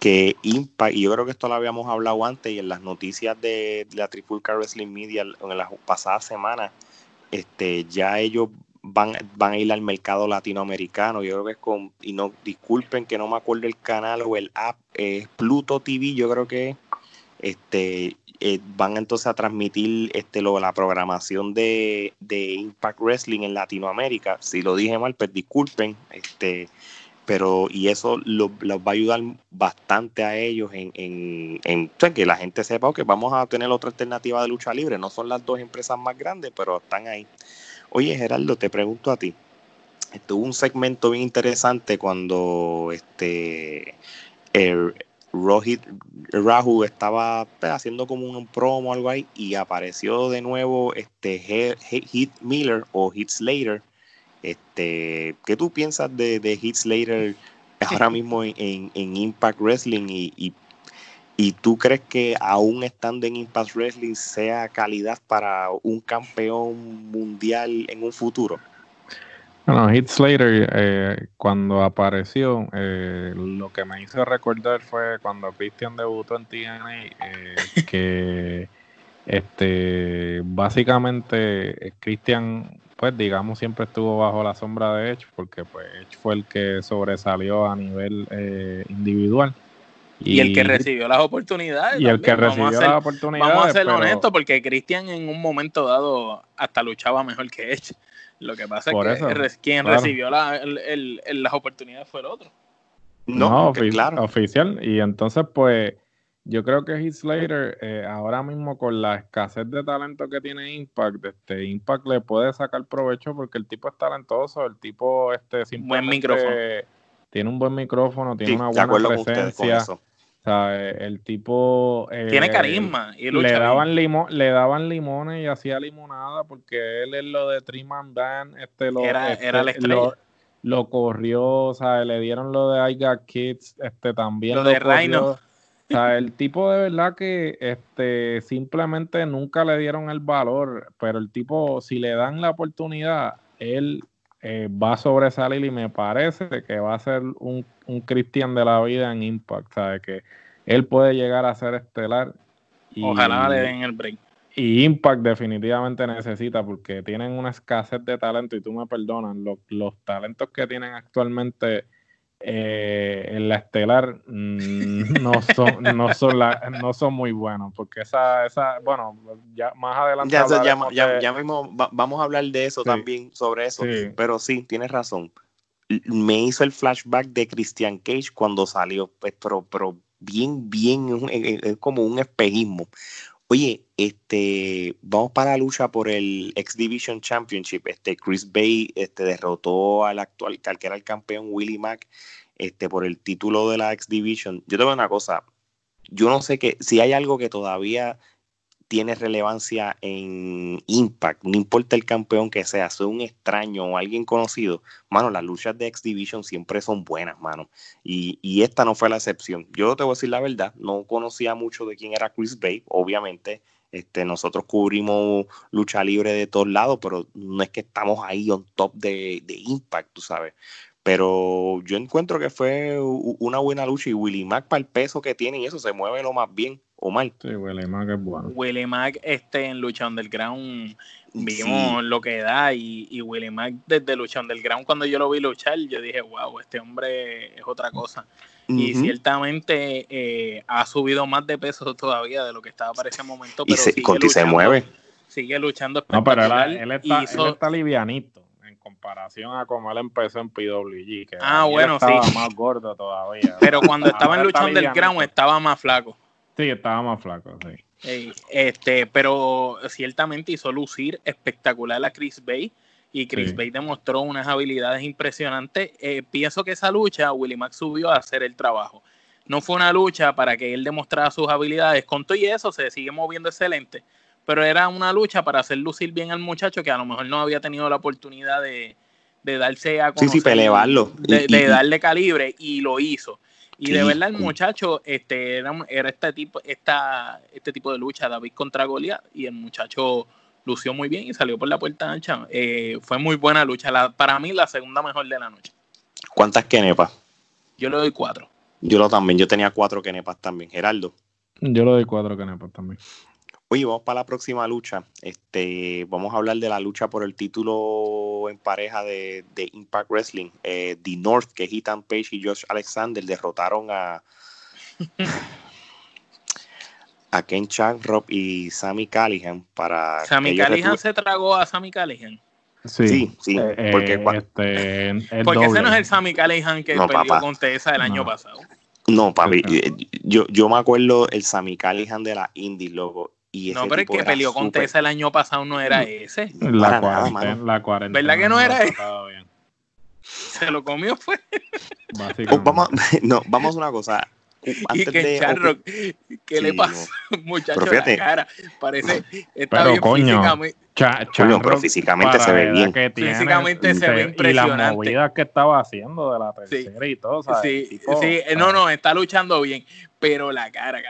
A: que Impact, y yo creo que esto lo habíamos hablado antes y en las noticias de, la Trifulca Wrestling Media en las pasadas semanas, este, ya ellos van, van a ir al mercado latinoamericano. Yo creo que es con, y no disculpen que no me acuerdo el canal o el app, es Pluto TV, yo creo que este eh, van entonces a transmitir este lo, la programación de, de, Impact Wrestling en Latinoamérica. Si lo dije mal, pues disculpen, este pero y eso los va a ayudar bastante a ellos en, que la gente sepa que vamos a tener otra alternativa de lucha libre. No son las dos empresas más grandes, pero están ahí. Oye, Gerardo, te pregunto a ti. Tuvo un segmento bien interesante cuando este eh, Rohit Rahu estaba pues, haciendo como un promo o algo ahí y apareció de nuevo este Heath Miller o Heath Slater este, ¿Qué tú piensas de, de Heath Slater ahora mismo en, Impact Wrestling y, y, tú crees que aún estando en Impact Wrestling sea calidad para un campeón mundial en un futuro?
C: Bueno, Heath Slater eh, cuando apareció, eh, lo que me hizo recordar fue cuando Christian debutó en TNA, eh, que este básicamente Christian pues digamos siempre estuvo bajo la sombra de Edge porque pues Edge fue el que sobresalió a nivel eh, individual.
B: Y, el que recibió las oportunidades.
C: Y el que recibió las oportunidades.
B: Vamos a ser honestos porque Christian en un momento dado hasta luchaba mejor que Edge. Lo que pasa es que quien recibió las oportunidades fue el otro.
C: No, claro. oficial. Y entonces pues yo creo que Heath Slater, eh, ahora mismo con la escasez de talento que tiene Impact, este Impact le puede sacar provecho porque el tipo es talentoso, el tipo este
B: buen micrófono.
C: tiene un buen micrófono, tiene una buena presencia. O sea, el tipo
B: eh, tiene carisma y
C: le daban le daban limones y hacía limonada porque él es lo de Triman Band, este lo
B: era,
C: este,
B: era la estrella.
C: Lo, corrió, o sea, le dieron lo de I Got Kids, este también
B: lo, de Rhino
C: O sea, el tipo de verdad que este, simplemente nunca le dieron el valor, pero el tipo, si le dan la oportunidad, él eh, va a sobresalir y me parece que va a ser un, un Cristian de la vida en Impact, ¿sabes? Que él puede llegar a ser estelar.
B: Y, Ojalá le den el break.
C: Y Impact definitivamente necesita porque tienen una escasez de talento y tú me perdonas, los talentos que tienen actualmente eh, en la estelar mm, no son no son no son muy buenos porque esa esa bueno ya más adelante
A: ya, ya, mismo vamos a hablar de eso también sobre eso. Pero sí tienes razón. Me hizo el flashback de Christian Cage cuando salió pues, pero pero bien bien es como un espejismo Oye, este, vamos para la lucha por el X Division Championship. Este, Chris Bay este, derrotó al actual, al que era el campeón Willie Mack, este, por el título de la X Division. Yo te una cosa, yo no sé que si hay algo que todavía tiene relevancia en Impact, no importa el campeón que sea, sea un extraño o alguien conocido, mano, las luchas de X Division siempre son buenas, mano. Y, esta no fue la excepción. Yo te voy a decir la verdad, no conocía mucho de quién era Chris Bay, obviamente. Este, nosotros cubrimos lucha libre de todos lados, pero no es que estamos ahí on top de, Impact, tú sabes. Pero yo encuentro que fue una buena lucha y Willie Mack para el peso que tiene y eso se mueve lo más bien o mal.
C: Sí, Willie Mac es bueno.
B: Willie Mac este, en Lucha Underground vimos lo que da y, y Willie Mac desde Lucha Underground cuando yo lo vi luchar yo dije, wow, este hombre es otra cosa. Y ciertamente eh, ha subido más de peso todavía de lo que estaba para ese momento.
A: Pero y se, mueve.
B: Sigue luchando
C: No, pero él, está, él está livianito en comparación a como él empezó en PWG. Que
B: ah, bueno,
C: estaba más gordo todavía.
B: Pero cuando estaba en Lucha Underground estaba más flaco.
C: Sí, estaba más flaco, sí.
B: este, pero ciertamente hizo lucir espectacular a Chris Bay y Chris Bay demostró unas habilidades impresionantes. Eh, pienso que esa lucha Willie Max subió a hacer el trabajo. No fue una lucha para que él demostrara sus habilidades. Con todo y eso se sigue moviendo excelente, pero era una lucha para hacer lucir bien al muchacho que a lo mejor no había tenido la oportunidad de, darse a
A: conocer, sí, sí, elevarlo.
B: de darle calibre y lo hizo. Y de verdad el muchacho este, era, este, tipo, esta, este tipo de lucha, David contra Goliat, y el muchacho lució muy bien y salió por la puerta ancha. Eh, fue muy buena lucha. para mí la segunda mejor de la noche.
A: ¿Cuántas kenepas?
B: Yo le doy cuatro.
A: Yo lo también, yo tenía cuatro kenepas también. Geraldo.
C: Yo le doy cuatro kenepas también.
A: Oye, vamos para la próxima lucha. Este, vamos a hablar de la lucha por el título en pareja de, Impact Wrestling. Eh, The North, que Ethan Page y Josh Alexander derrotaron a, a Ken Rob y Sammy Callihan para.
B: ¿Sammy Callihan se tragó a Sammy Callihan?
A: Sí, sí,
C: eh, porque, este,
B: porque ese no es el Sammy Callihan que perdió con Tessa el año pasado.
A: No, papi, eh, yo, yo me acuerdo el Sammy Callihan de la Indie, loco
B: no, pero el que peleó con Tessa el año pasado no era ese.
C: La cuarentena, la
B: ¿Verdad que no era ese? Se lo comió fue.
A: Oh, vamos, no, vamos a una cosa.
B: y que Charro, ¿qué le pasa? Muchacho, la cara. Parece, está
C: pero,
B: bien
C: coño,
B: físicamente.
A: Cha, pero físicamente se ve bien.
B: físicamente se, ve impresionante. Y las
C: movidas que estaba haciendo de la tercera y todo, ¿sabes?
B: Sí, sí, no, no, está luchando bien, pero la cara,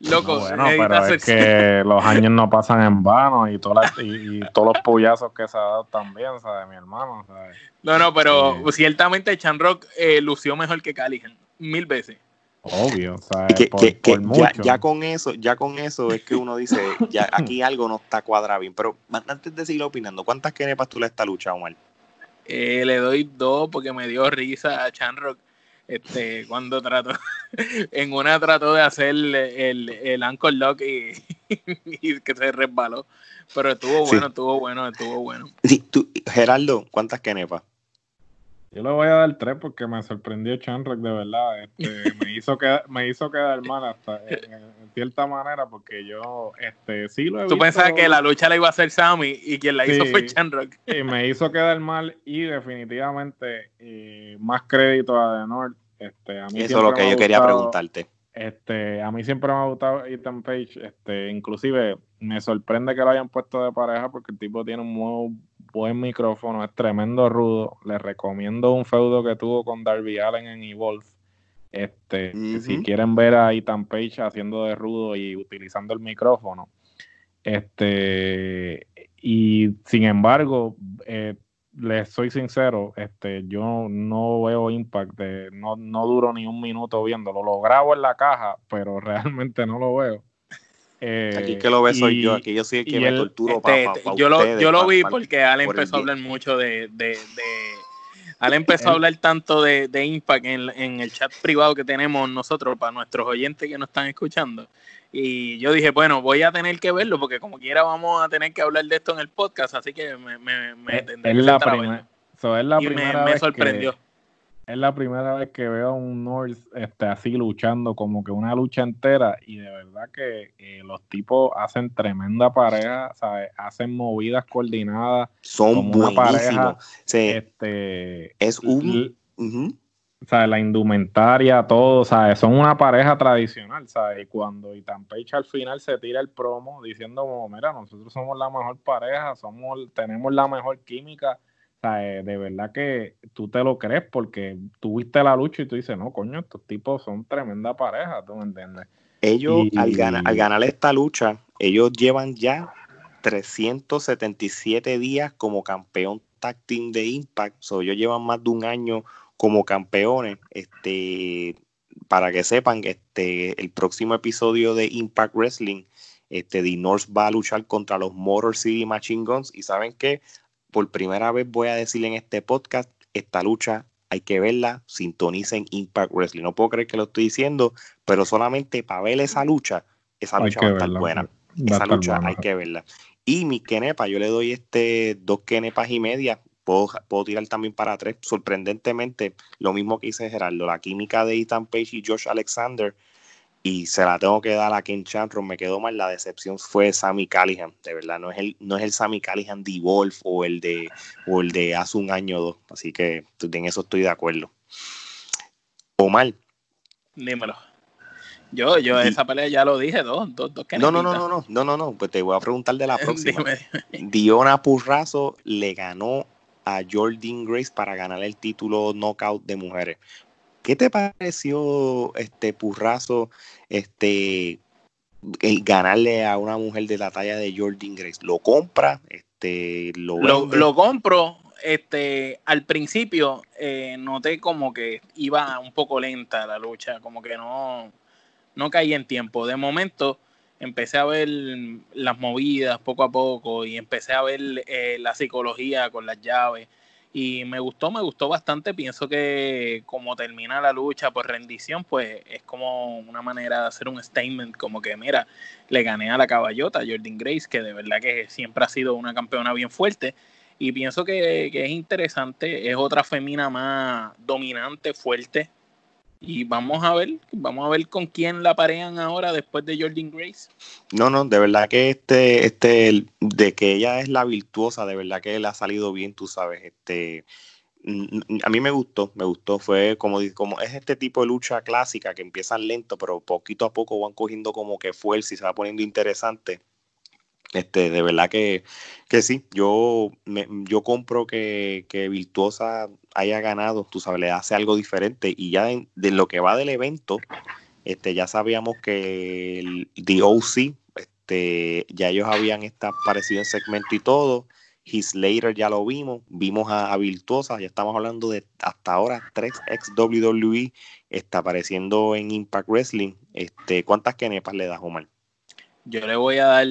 B: Loco,
C: bueno, pero es que los años no pasan en vano y, todas y, todos los puyazos que se ha dado también, ¿sabes? Mi hermano, ¿sabes?
B: No, no, pero ciertamente Chan Rock eh, lució mejor que Callihan, mil veces.
C: Obvio, ¿sabes?
A: Que, que, que ya, ya, con eso, ya con eso es que uno dice, ya aquí algo no está cuadrado bien. Pero antes de seguir opinando, ¿cuántas kenepas tú le estás luchando, Omar?
B: Eh, le doy dos porque me dio risa a Chan Rock este, cuando trató, en una trató de hacer el, el Anchor Lock y, que se resbaló. Pero estuvo bueno, estuvo bueno, estuvo bueno.
A: Geraldo, ¿cuántas kenepas?
C: Yo le voy a dar tres porque me sorprendió Chanrock de verdad. Este, me hizo quedar, me hizo quedar mal hasta en, cierta manera porque yo este sí lo he
B: Tú pensabas que la lucha la iba a hacer Sammy y quien la hizo fue Chanrock.
C: Y me hizo quedar mal y definitivamente eh, más crédito a The North. Este, a mí
A: Eso es lo que yo quería preguntarte.
C: Este, a mí siempre me ha gustado Ethan Page, este, inclusive me sorprende que lo hayan puesto de pareja porque el tipo tiene un muy buen micrófono, es tremendo rudo. Le recomiendo un feudo que tuvo con Darby Allen en Evolve. Este, si quieren ver a Ethan Page haciendo de rudo y utilizando el micrófono. Este, y sin embargo, eh, les soy sincero, este, yo no veo Impact, no, no duro ni un minuto viéndolo. Lo grabo en la caja, pero realmente no lo veo.
A: Aquí que lo ve soy yo, aquí yo soy el que me torturo este,
B: para, yo, lo, yo lo vi porque Ale empezó a hablar mucho de, de, Ale empezó a hablar tanto de, de Impact en, en, el chat privado que tenemos nosotros para nuestros oyentes que nos están escuchando. Y yo dije, bueno, voy a tener que verlo porque como quiera vamos a tener que hablar de esto en el podcast, así que me, me, me
C: es, la, es la primera me, sorprendió. Es la primera vez que veo a un North este, así luchando como que una lucha entera y de verdad que eh, los tipos hacen tremenda pareja, ¿sabes? hacen movidas coordinadas.
A: Son buenísimos.
C: este,
A: es un
C: o sea, la indumentaria, todo, ¿sabes? Son una pareja tradicional, ¿sabes? Y cuando Ethan Page al final se tira el promo diciendo, mira, nosotros somos la mejor pareja, somos, tenemos la mejor química, ¿sabes? De verdad que tú te lo crees porque tuviste la lucha y tú dices, no, coño, estos tipos son tremenda pareja, ¿tú me entiendes?
A: Ellos, al, ganar, al ganar esta lucha, ellos llevan ya 377 días como campeón tag team de Impact, o ellos llevan más de un año como campeones. Este, para que sepan, este, el próximo episodio de Impact Wrestling, este, The North va a luchar contra los Motor City Machine Guns. Y saben que por primera vez voy a decir en este podcast, esta lucha hay que verla, sintonicen Impact Wrestling. No puedo creer que lo estoy diciendo, pero solamente para ver esa lucha, esa lucha va a estar buena. esa lucha hay que verla. Y mi Kenepa, yo le doy este dos Kenepas y media Puedo, tirar también para tres. Sorprendentemente, lo mismo que dice Gerardo, la química de Ethan Page y Josh Alexander, y se la tengo que dar a Ken Chantron, me quedó mal. La decepción fue Sammy Callihan, de verdad, no es el, no es el Sammy Callihan de Wolf o el de, o el de hace un año o dos. Así que en eso estoy de acuerdo. Omar.
B: Dímelo. Yo, yo esa pelea ya lo dije, dos, dos, dos
A: no, no, no, no, no, no, no, no, pues te voy a preguntar de la próxima. Diona Purrazo le ganó a Jordan Grace para ganar el título knockout de mujeres. ¿Qué te pareció este Purrazo este el ganarle a una mujer de la talla de Jordan Grace? ¿Lo compra? Este,
B: lo, lo, compro. Este, al principio eh, noté como que iba un poco lenta la lucha, como que no, no caía en tiempo. De momento, empecé a ver las movidas poco a poco y empecé a ver eh, la psicología con las llaves y me gustó, me gustó bastante. Pienso que como termina la lucha por rendición, pues es como una manera de hacer un statement, como que mira, le gané a la caballota, Jordan Grace, que de verdad que siempre ha sido una campeona bien fuerte. Y pienso que, que es interesante, es otra femina más dominante, fuerte, y vamos a ver, vamos a ver con quién la parean ahora después de Jordan Grace.
A: No, no, de verdad que este, este, de que ella es la virtuosa, de verdad que le ha salido bien, tú sabes, este, a mí me gustó, me gustó, fue como, como es este tipo de lucha clásica que empiezan lento, pero poquito a poco van cogiendo como que fuerza y se va poniendo interesante. Este, de verdad que, que sí, yo, me, yo compro que, que Virtuosa haya ganado, tú sabes, le hace algo diferente. Y ya de, lo que va del evento, este, ya sabíamos que el The OC, este, ya ellos habían aparecido en segmento y todo. His Later ya lo vimos, vimos a, Virtuosa, ya estamos hablando de hasta ahora tres ex WWE está apareciendo en Impact Wrestling. Este, ¿Cuántas kenepas le das, Omar?
B: Yo le voy a dar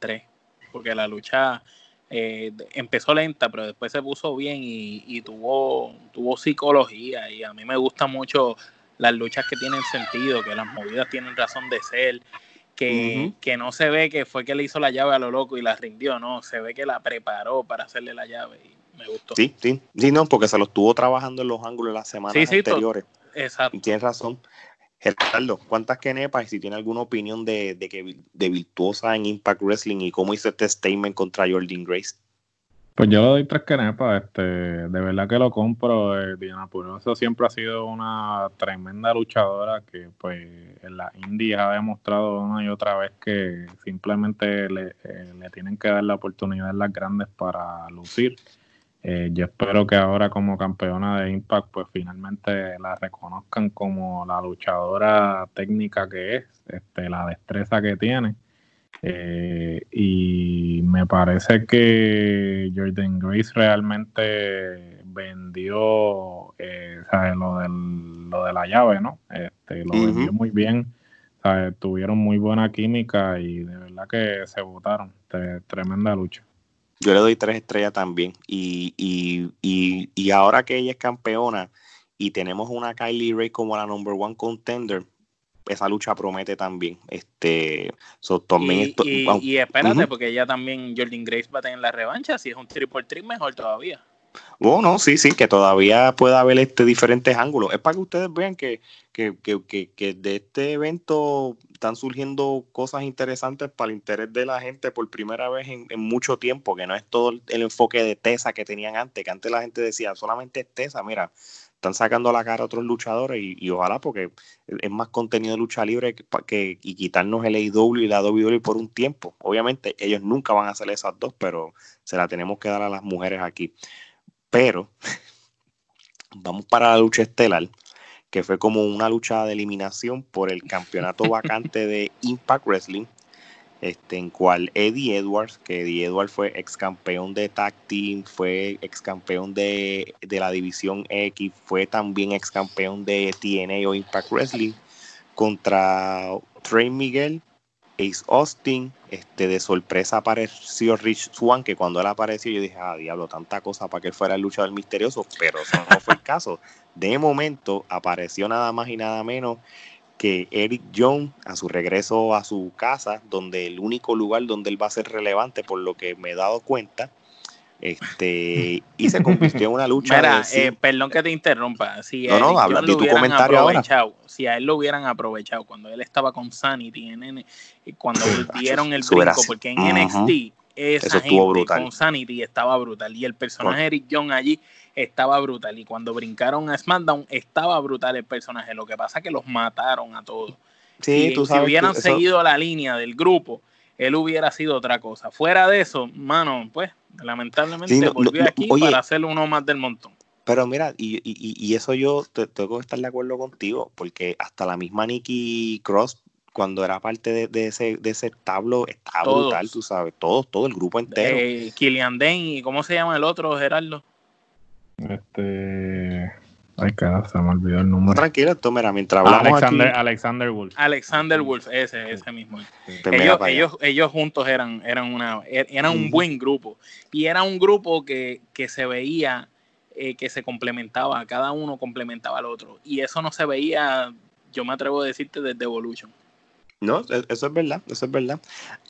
B: tres, porque la lucha eh, empezó lenta, pero después se puso bien y, tuvo, tuvo psicología. Y a mí me gustan mucho las luchas que tienen sentido, que las movidas tienen razón de ser, que, que no se ve que fue que le hizo la llave a lo loco y la rindió, no, se ve que la preparó para hacerle la llave y me gustó.
A: Sí, sí, sí, no, porque se lo estuvo trabajando en los ángulos las semanas anteriores.
B: Exacto.
A: tienes razón. Gerardo, ¿cuántas kenepas? Y si tiene alguna opinión de, que de virtuosa en Impact Wrestling y cómo hizo este statement contra Jordan Grace.
C: Pues yo le doy tres kenepas, este, de verdad que lo compro. Eh, Diana Puroso siempre ha sido una tremenda luchadora que pues en la India ha demostrado una y otra vez que simplemente le, eh, le tienen que dar la oportunidad las grandes para lucir. Eh, yo espero que ahora como campeona de Impact pues finalmente la reconozcan como la luchadora técnica que es, este, la destreza que tiene. Eh, y me parece que Jordan Grace realmente vendió eh, lo, del, lo de la llave, ¿no? Este, lo vendió muy bien. Tuvieron muy buena química y de verdad que se votaron. tremenda lucha.
A: Yo le doy tres estrellas también. Y, y, y, y, ahora que ella es campeona y tenemos una Kylie Ray como la number one contender, esa lucha promete también. Este,
B: y, espérate, porque ella también, Jordan Grace va a tener la revancha. Si es un triple trick, mejor todavía.
A: Bueno, sí, sí, que todavía puede haber este diferentes ángulos. Es para que ustedes vean que, que, que, que, de este evento están surgiendo cosas interesantes para el interés de la gente por primera vez en, mucho tiempo, que no es todo el enfoque de Tesa que tenían antes, que antes la gente decía solamente es Tesa, mira, están sacando la cara a otros luchadores y, ojalá porque es más contenido de lucha libre que, y quitarnos el AEW y la WWE por un tiempo. Obviamente ellos nunca van a hacer esas dos, pero se la tenemos que dar a las mujeres aquí. Pero vamos para la lucha estelar, que fue como una lucha de eliminación por el campeonato vacante de Impact Wrestling, este, en cual Eddie Edwards, que Eddie Edwards fue ex campeón de Tag Team, fue ex campeón de, de la División X, fue también ex campeón de TNA o Impact Wrestling, contra Trey Miguel Ace Austin, este, de sorpresa apareció Rich Swan, que cuando él apareció yo dije, ah, diablo, tanta cosa para que fuera el luchador misterioso, pero eso no fue el caso. De momento apareció nada más y nada menos que Eric Jones a su regreso a su casa, donde el único lugar donde él va a ser relevante, por lo que me he dado cuenta, este, y se convirtió en una lucha.
B: Mira, eh, perdón que te interrumpa. Si no, no, habla de tu comentario ahora. Si a él lo hubieran aprovechado cuando él estaba con Sanity, en, cuando dieron el brinco, porque en NXT esa gente con Sanity estaba brutal y el personaje Eric John allí estaba brutal y cuando brincaron a SmackDown estaba brutal el personaje. Lo que pasa es que los mataron a todos. si, si hubieran seguido la línea del grupo, él hubiera sido otra cosa. Fuera de eso, mano, pues Lamentablemente volvió aquí para hacer uno más del montón.
A: Pero mira, y, y, eso yo tengo que estar de acuerdo contigo, porque hasta la misma Nikki Cross, cuando era parte de, ese, de ese establo, estaba brutal, tú sabes, todos, todo el grupo entero.
B: Eh, Killian Dane, ¿y cómo se llama el otro, Gerardo?
C: Este. Ay, cara, se me olvidó el número.
A: tranquilo, esto, mira, mientras hablamos
C: Alexander, Alexander Wolf.
B: Alexander Wolf, ese, ese mismo. Ellos, ellos, ellos, juntos eran, eran, una, er, eran un buen grupo. Y era un grupo que, que se veía eh, que se complementaba, cada uno complementaba al otro. Y eso no se veía, yo me atrevo a decirte, desde Evolution.
A: No, e, eso es verdad, eso es verdad.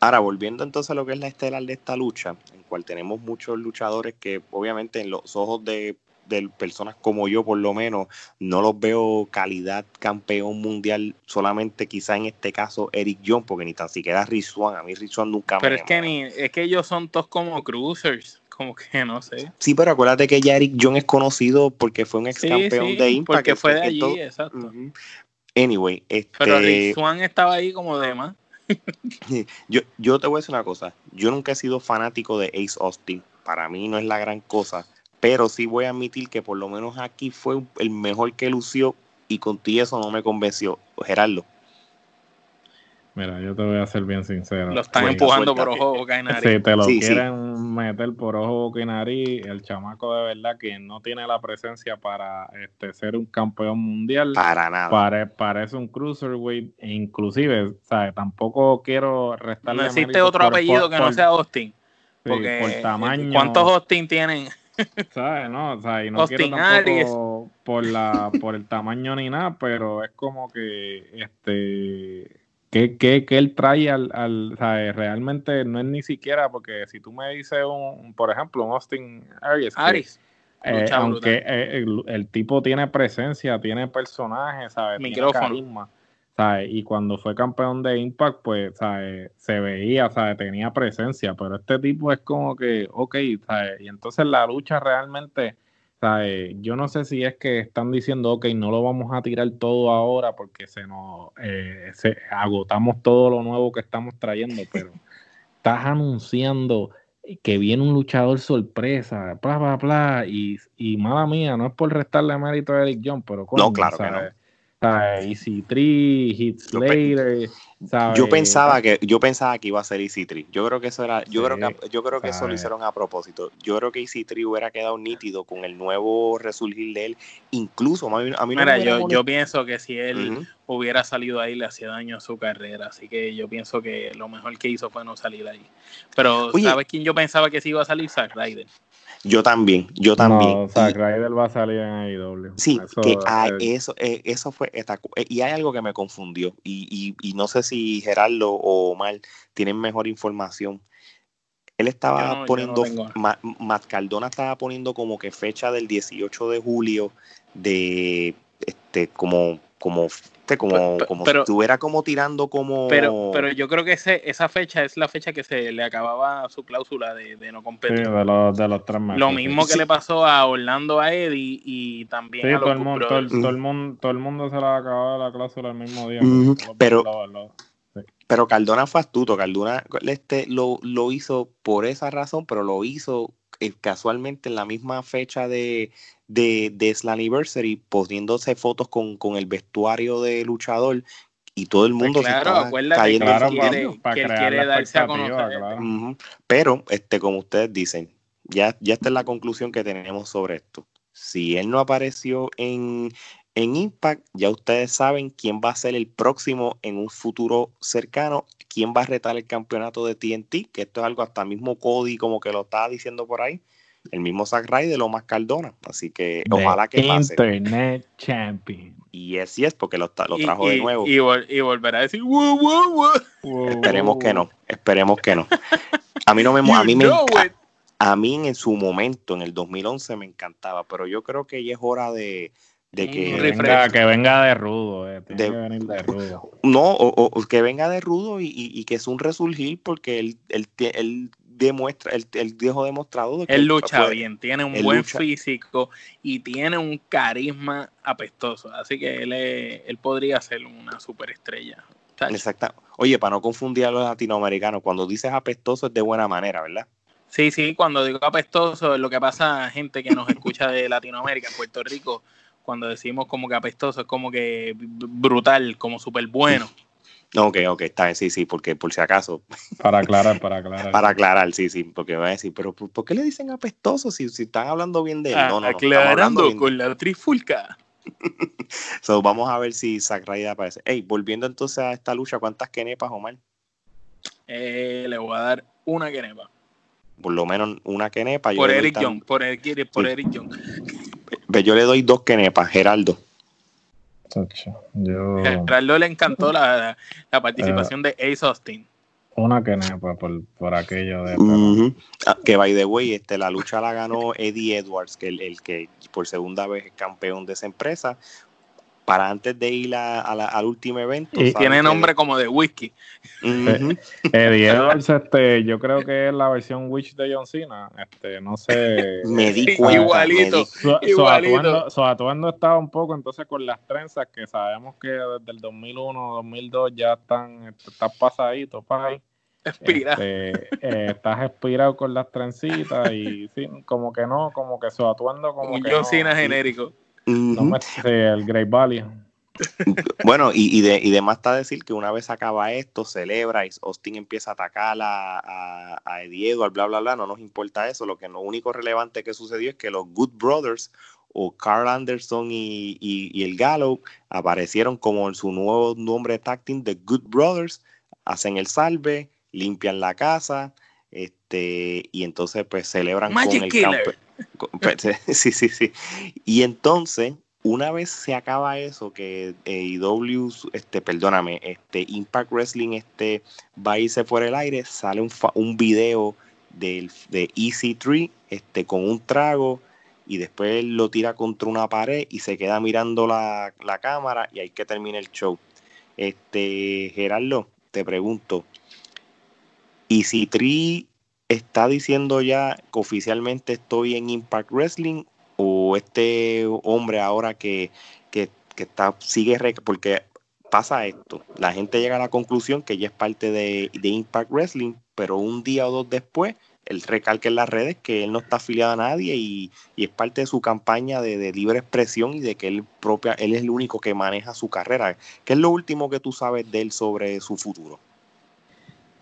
A: Ahora, volviendo entonces a lo que es la estelar de esta lucha, en cual tenemos muchos luchadores que obviamente en los ojos de de personas como yo, por lo menos, no los veo calidad campeón mundial, solamente quizá en este caso Eric John, porque ni tan siquiera Rizwan, a mí Rizwan nunca
B: pero me. Pero es que, ni, es que ellos son todos como cruisers, como que no sé.
A: Sí, pero acuérdate que ya Eric John es conocido porque fue un ex campeón de Impact.
B: Porque fue de allí, exacto.
A: Anyway, este.
B: Pero estaba ahí como de más.
A: yo, yo te voy a decir una cosa. Yo nunca he sido fanático de Ace Austin. Para mí no es la gran cosa pero sí voy a admitir que por lo menos aquí fue el mejor que lució y contigo eso no me convenció. Gerardo.
C: Mira, yo te voy a ser bien sincero.
B: Lo están empujando por ojo, boca y nariz.
C: Si te lo quieren meter por ojo, boca y nariz, el chamaco de verdad que no tiene la presencia para este, ser un campeón mundial.
A: Para nada.
C: parece un cruiserweight. E inclusive, ¿sabes? Tampoco quiero restarle
B: No existe otro apellido que no sea Austin. Porque, por tamaño. ¿Cuántos Austin tienen?
C: ¿Sabes? No, o sea, y no quiero tampoco por, la, por el tamaño ni nada, pero es como que este que, que, que él trae al, al ¿sabes? realmente no es ni siquiera porque si tú me dices un, por ejemplo, un Austin Aries, eh, aunque eh, el, tipo tiene presencia, tiene personaje, ¿sabes? Micrófono. Tiene carisma y cuando fue campeón de Impact, pues, Se veía, ¿sabes? Tenía presencia, pero este tipo es como que, ok, ¿sabes? Y entonces la lucha realmente, ¿sabes? Yo no sé si es que están diciendo, ok, no lo vamos a tirar todo ahora porque se nos, eh, se, agotamos todo lo nuevo que estamos trayendo, pero estás anunciando que viene un luchador sorpresa, bla, bla, bla, y, y mala mía, no es por restarle mérito a Eric John, pero
A: no, claro que no.
C: Easy Tree, Hits Later,
A: Yo pensaba que yo pensaba que iba a ser Easy Tree. Yo creo que eso era, yo creo que yo creo que eso lo hicieron a propósito. Yo creo que Easy Tree hubiera quedado nítido con el nuevo resurgir de él. Incluso a mí, a mí
B: Mira, yo, yo pienso que si él hubiera salido ahí le hacía daño a su carrera. Así que yo pienso que lo mejor que hizo fue no salir ahí. Pero ¿sabes quién yo pensaba que sí iba a salir? Zack Ryder.
A: Yo también, yo también.
C: No, Zack Ryder va a salir en AEW.
A: Sí, eso, que eso, eh, eso fue. Eh, y hay algo que me confundió. Y, y, no sé si Gerardo o Omar tienen mejor información. Él estaba poniendo. Matt Cardona estaba poniendo como que fecha del 18 de julio de. Este, como como, como, como si estuviera como tirando como...
B: Pero, pero yo creo que ese, esa fecha es la fecha que se le acababa su cláusula de, no competir.
C: de los, de los tres meses.
B: Lo mismo que le pasó a Orlando a Eddie y también a los
C: todo el, mundo, todo, el, mundo, todo el mundo se le acababa la cláusula el mismo día.
A: Pero, pero Cardona fue astuto, Cardona este, lo, lo hizo por esa razón, pero lo hizo eh, casualmente en la misma fecha de, de, de Anniversary poniéndose fotos con, con, el vestuario de luchador y todo el pues mundo
B: se está cayendo claro, quiere, que quiere darse a conocer.
A: Pero, este, como ustedes dicen, ya, ya esta es la conclusión que tenemos sobre esto. Si él no apareció en, en Impact, ya ustedes saben quién va a ser el próximo en un futuro cercano, quién va a retar el campeonato de TNT, que esto es algo hasta mismo Cody como que lo estaba diciendo por ahí el mismo Zack Ryder lo más Cardona. Así que ojalá que
C: pase. Internet Champion.
A: Y es, y es porque lo, lo trajo de nuevo.
B: Y, volverá a decir,
A: esperemos que no, esperemos que no. A mí no me... A mí, me, a, mí en su momento, en el 2011, me encantaba, pero yo creo que ya es hora de, de que
C: venga, que venga de rudo, eh, de, que venir de rudo.
A: No, o, que venga de rudo y, y, que es un resurgir porque él, él, él demuestra, el, el viejo demostrado.
B: De que él lucha bien, tiene un buen físico y tiene un carisma apestoso. Así que él, él podría ser una superestrella.
A: Exacto. Oye, para no confundir a los latinoamericanos, cuando dices apestoso es de buena manera, ¿verdad?
B: Sí, sí, cuando digo apestoso, lo que pasa a gente que nos escucha de Latinoamérica, en Puerto Rico, cuando decimos como que apestoso, es como que brutal, como súper bueno.
A: Ok, ok, está bien, sí, sí, porque por si acaso.
C: Para aclarar, para aclarar.
A: para aclarar, sí, sí, porque me va a decir, pero ¿por qué le dicen apestoso si, si están hablando bien de él?
B: no, no, aclarando con la trifulca.
A: so, vamos a ver si Ryder aparece. Hey, volviendo entonces a esta lucha, ¿cuántas kenepas, Omar?
B: Eh, le voy a dar una kenepa.
A: Por lo menos una kenepa.
B: Por Eric Young, por, Eric, por Eric Young.
A: Yo le doy dos kenepas, Geraldo.
C: Yo...
B: Gerardo le encantó la, participación de Ace Austin.
C: Una que por, por aquello de...
A: Ah, que by the way, este, la lucha la ganó Eddie Edwards, que el, el que por segunda vez es campeón de esa empresa para antes de ir a, al último evento.
B: Y tiene nombre como de whisky.
C: Eh, Eddie Edwards, este, yo creo que es la versión Witch de John Cena. Este, no sé.
A: Me di cuenta.
B: Igualito. Su, igualito.
C: Su, atuendo, estaba un poco entonces con las trenzas que sabemos que desde el 2001, 2002 ya están, este, estás pasadito, ahí.
B: Espira.
C: Este, eh, estás expirado con las trencitas y sí, como que no, como que su atuendo como
B: un
C: que
B: John Cena genérico.
C: No me el Great Valley.
A: Bueno, y, y, de, y demás está decir que una vez acaba esto, celebra y Austin empieza a atacar a, a, a Eddie bla, bla, bla, no nos importa eso. Lo que lo único relevante que sucedió es que los Good Brothers o Carl Anderson y, y, el Gallo aparecieron como en su nuevo nombre tag team, The Good Brothers, hacen el salve, limpian la casa, este, y entonces pues celebran con el campo. Sí, sí, sí. Y entonces, una vez se acaba eso, que AEW, este, perdóname, este Impact Wrestling este, va a irse fuera el aire, sale un, video del, de EC3 este, con un trago y después lo tira contra una pared y se queda mirando la, la cámara y hay que termina el show. Este, Gerardo, te pregunto, EC3 está diciendo ya que oficialmente estoy en Impact Wrestling o este hombre ahora que, que, está, sigue, porque pasa esto, la gente llega a la conclusión que ya es parte de, Impact Wrestling, pero un día o dos después él recalca en las redes que él no está afiliado a nadie y, es parte de su campaña de, libre expresión y de que él, propia, él es el único que maneja su carrera. ¿Qué es lo último que tú sabes de él sobre su futuro?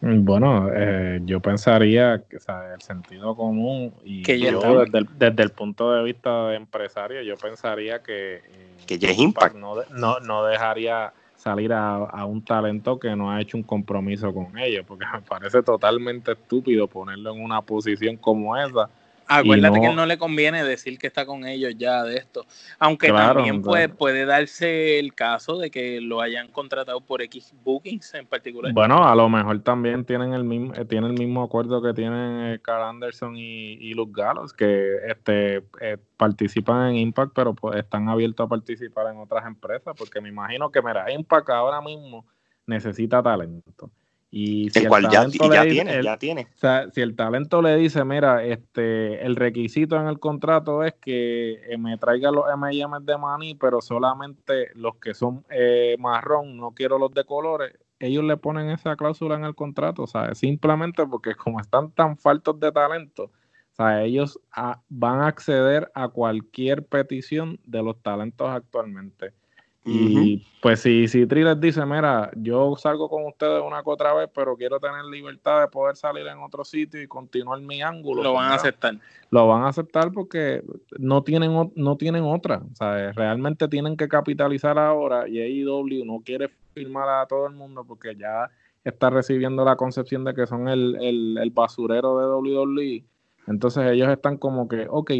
C: Bueno, eh, yo pensaría que el sentido común y yo, desde, el, punto de vista de empresario, yo pensaría que, eh,
A: que Impact
C: no, no, no dejaría salir a, un talento que no ha hecho un compromiso con ellos, porque me parece totalmente estúpido ponerlo en una posición como esa.
B: Acuérdate que no le conviene decir que está con ellos ya de esto. Aunque también puede, puede darse el caso de que lo hayan contratado por X Bookings en particular.
C: Bueno, a lo mejor también tienen el mismo, eh, tienen el mismo acuerdo que tienen eh, Carl Anderson y, y Luke Gallows, que este eh, participan en Impact, pero pues, están abiertos a participar en otras empresas, porque me imagino que, mira, Impact ahora mismo necesita talento. Y
A: si el, cual ya, tiene, ya tiene.
C: O sea, si el talento le dice, mira, este, el requisito en el contrato es que eh, me traiga los M&M de maní, pero solamente los que son eh, marrón, no quiero los de colores, ellos le ponen esa cláusula en el contrato, o sea, simplemente porque como están tan faltos de talento, sea, ellos van a acceder a cualquier petición de los talentos actualmente. Y pues si, si dice, mira, yo salgo con ustedes una que otra vez, pero quiero tener libertad de poder salir en otro sitio y continuar mi ángulo.
B: Lo pues van a aceptar.
C: Lo van a aceptar porque no tienen, no tienen otra. O sea, realmente tienen que capitalizar ahora y AEW no quiere firmar a todo el mundo porque ya está recibiendo la concepción de que son el, el, el basurero de WWE entonces ellos están como que, ok,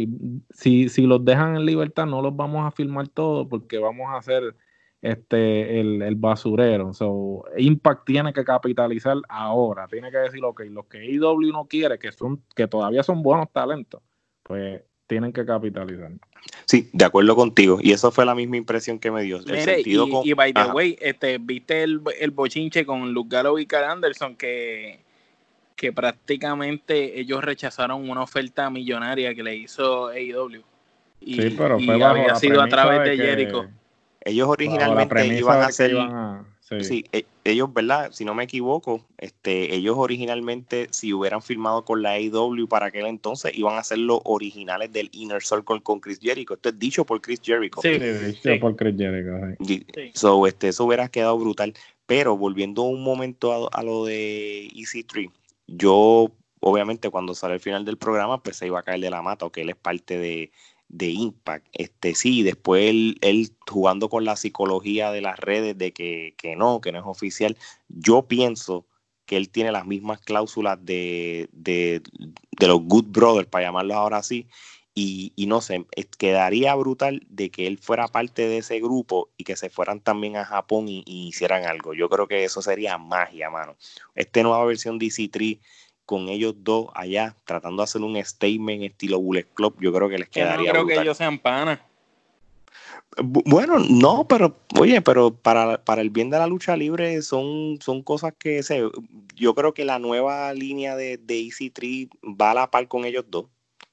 C: si, si los dejan en libertad no los vamos a filmar todos porque vamos a hacer este el, basurero. So, Impact tiene que capitalizar ahora, tiene que decir, ok, los que IW no quiere, que son, que todavía son buenos talentos, pues tienen que capitalizar.
A: Sí, de acuerdo contigo. Y eso fue la misma impresión que me dio. El
B: sentido y, by the way, este, viste el, el bochinche con Luke Gallo y Carl Anderson que que prácticamente ellos rechazaron una oferta millonaria que le hizo AEW.
C: Y, sí, pero fue había sido a través de, Jericho.
A: Ellos originalmente iban a hacer. sí. E, ellos, ¿verdad? Si no me equivoco, este, ellos originalmente, si hubieran firmado con la AEW para aquel entonces, iban a ser los originales del Inner Circle con Chris Jericho. Esto es dicho por Chris Jericho.
C: Sí, dicho por Chris Jericho.
A: So, este, eso hubiera quedado brutal. Pero volviendo un momento a, a lo de EC3, yo, obviamente, cuando sale el final del programa, pues se iba a caer de la mata, o que él es parte de, Impact. Este sí, después él, jugando con la psicología de las redes de que, no, que no es oficial. Yo pienso que él tiene las mismas cláusulas de, de, los Good Brothers, para llamarlos ahora así. Y, no sé, quedaría brutal de que él fuera parte de ese grupo y que se fueran también a Japón y, hicieran algo. Yo creo que eso sería magia, mano. Esta nueva versión de EC3 con ellos dos allá tratando de hacer un statement estilo Bullet Club, yo creo que les quedaría. Yo
B: no creo que ellos sean panas.
A: Bueno, no, pero oye, pero para, para, el bien de la lucha libre son, son cosas que se, yo creo que la nueva línea de, de EC3 va a la par con ellos dos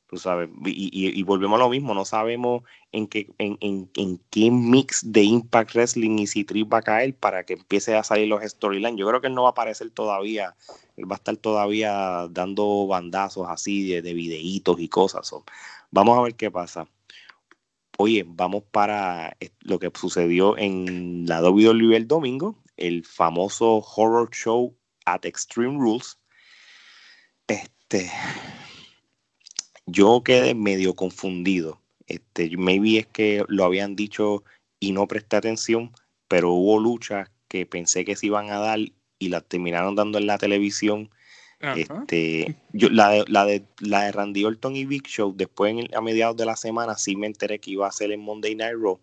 A: tú sabes, y, volvemos a lo mismo, no sabemos en qué, en, en, qué mix de Impact Wrestling y Citrix va a caer para que empiece a salir los storylines. Yo creo que él no va a aparecer todavía, él va a estar todavía dando bandazos así de, de videitos y cosas. vamos a ver qué pasa. Oye, vamos para lo que sucedió en la WWE el domingo, el famoso horror show at Extreme Rules. Este, yo quedé medio confundido. Este, maybe es que lo habían dicho y no presté atención, pero hubo luchas que pensé que se iban a dar y las terminaron dando en la televisión. Este, yo, la, de, la, de, la de Randy Orton y Big Show, después a mediados de la semana sí me enteré que iba a ser en Monday Night Raw,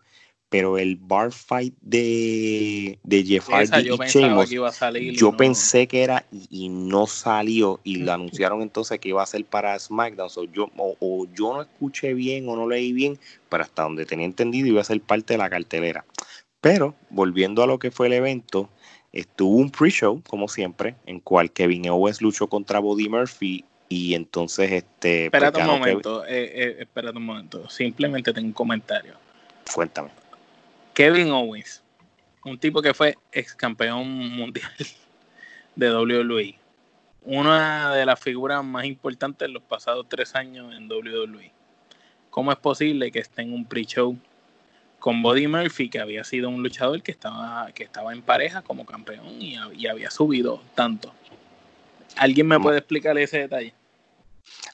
A: pero el bar fight de, de Jeff Hardy y Sheamus, yo pensé que era y, no salió y lo anunciaron entonces que iba a ser para SmackDown. yo, o, yo no escuché bien o no leí bien, pero hasta donde tenía entendido iba a ser parte de la cartelera. Pero volviendo a lo que fue el evento, estuvo un pre-show, como siempre, en cual Kevin Owens luchó contra Body Murphy y entonces este...
B: Pues, espérate un momento, eh, eh, espérate un momento, simplemente tengo un comentario.
A: Cuéntame.
B: Kevin Owens, un tipo que fue ex campeón mundial de WWE, una de las figuras más importantes en los pasados tres años en WWE. ¿Cómo es posible que esté en un pre-show con Buddy Murphy, que había sido un luchador que estaba, que estaba en pareja como campeón y, había subido tanto? ¿Alguien me puede explicar ese detalle?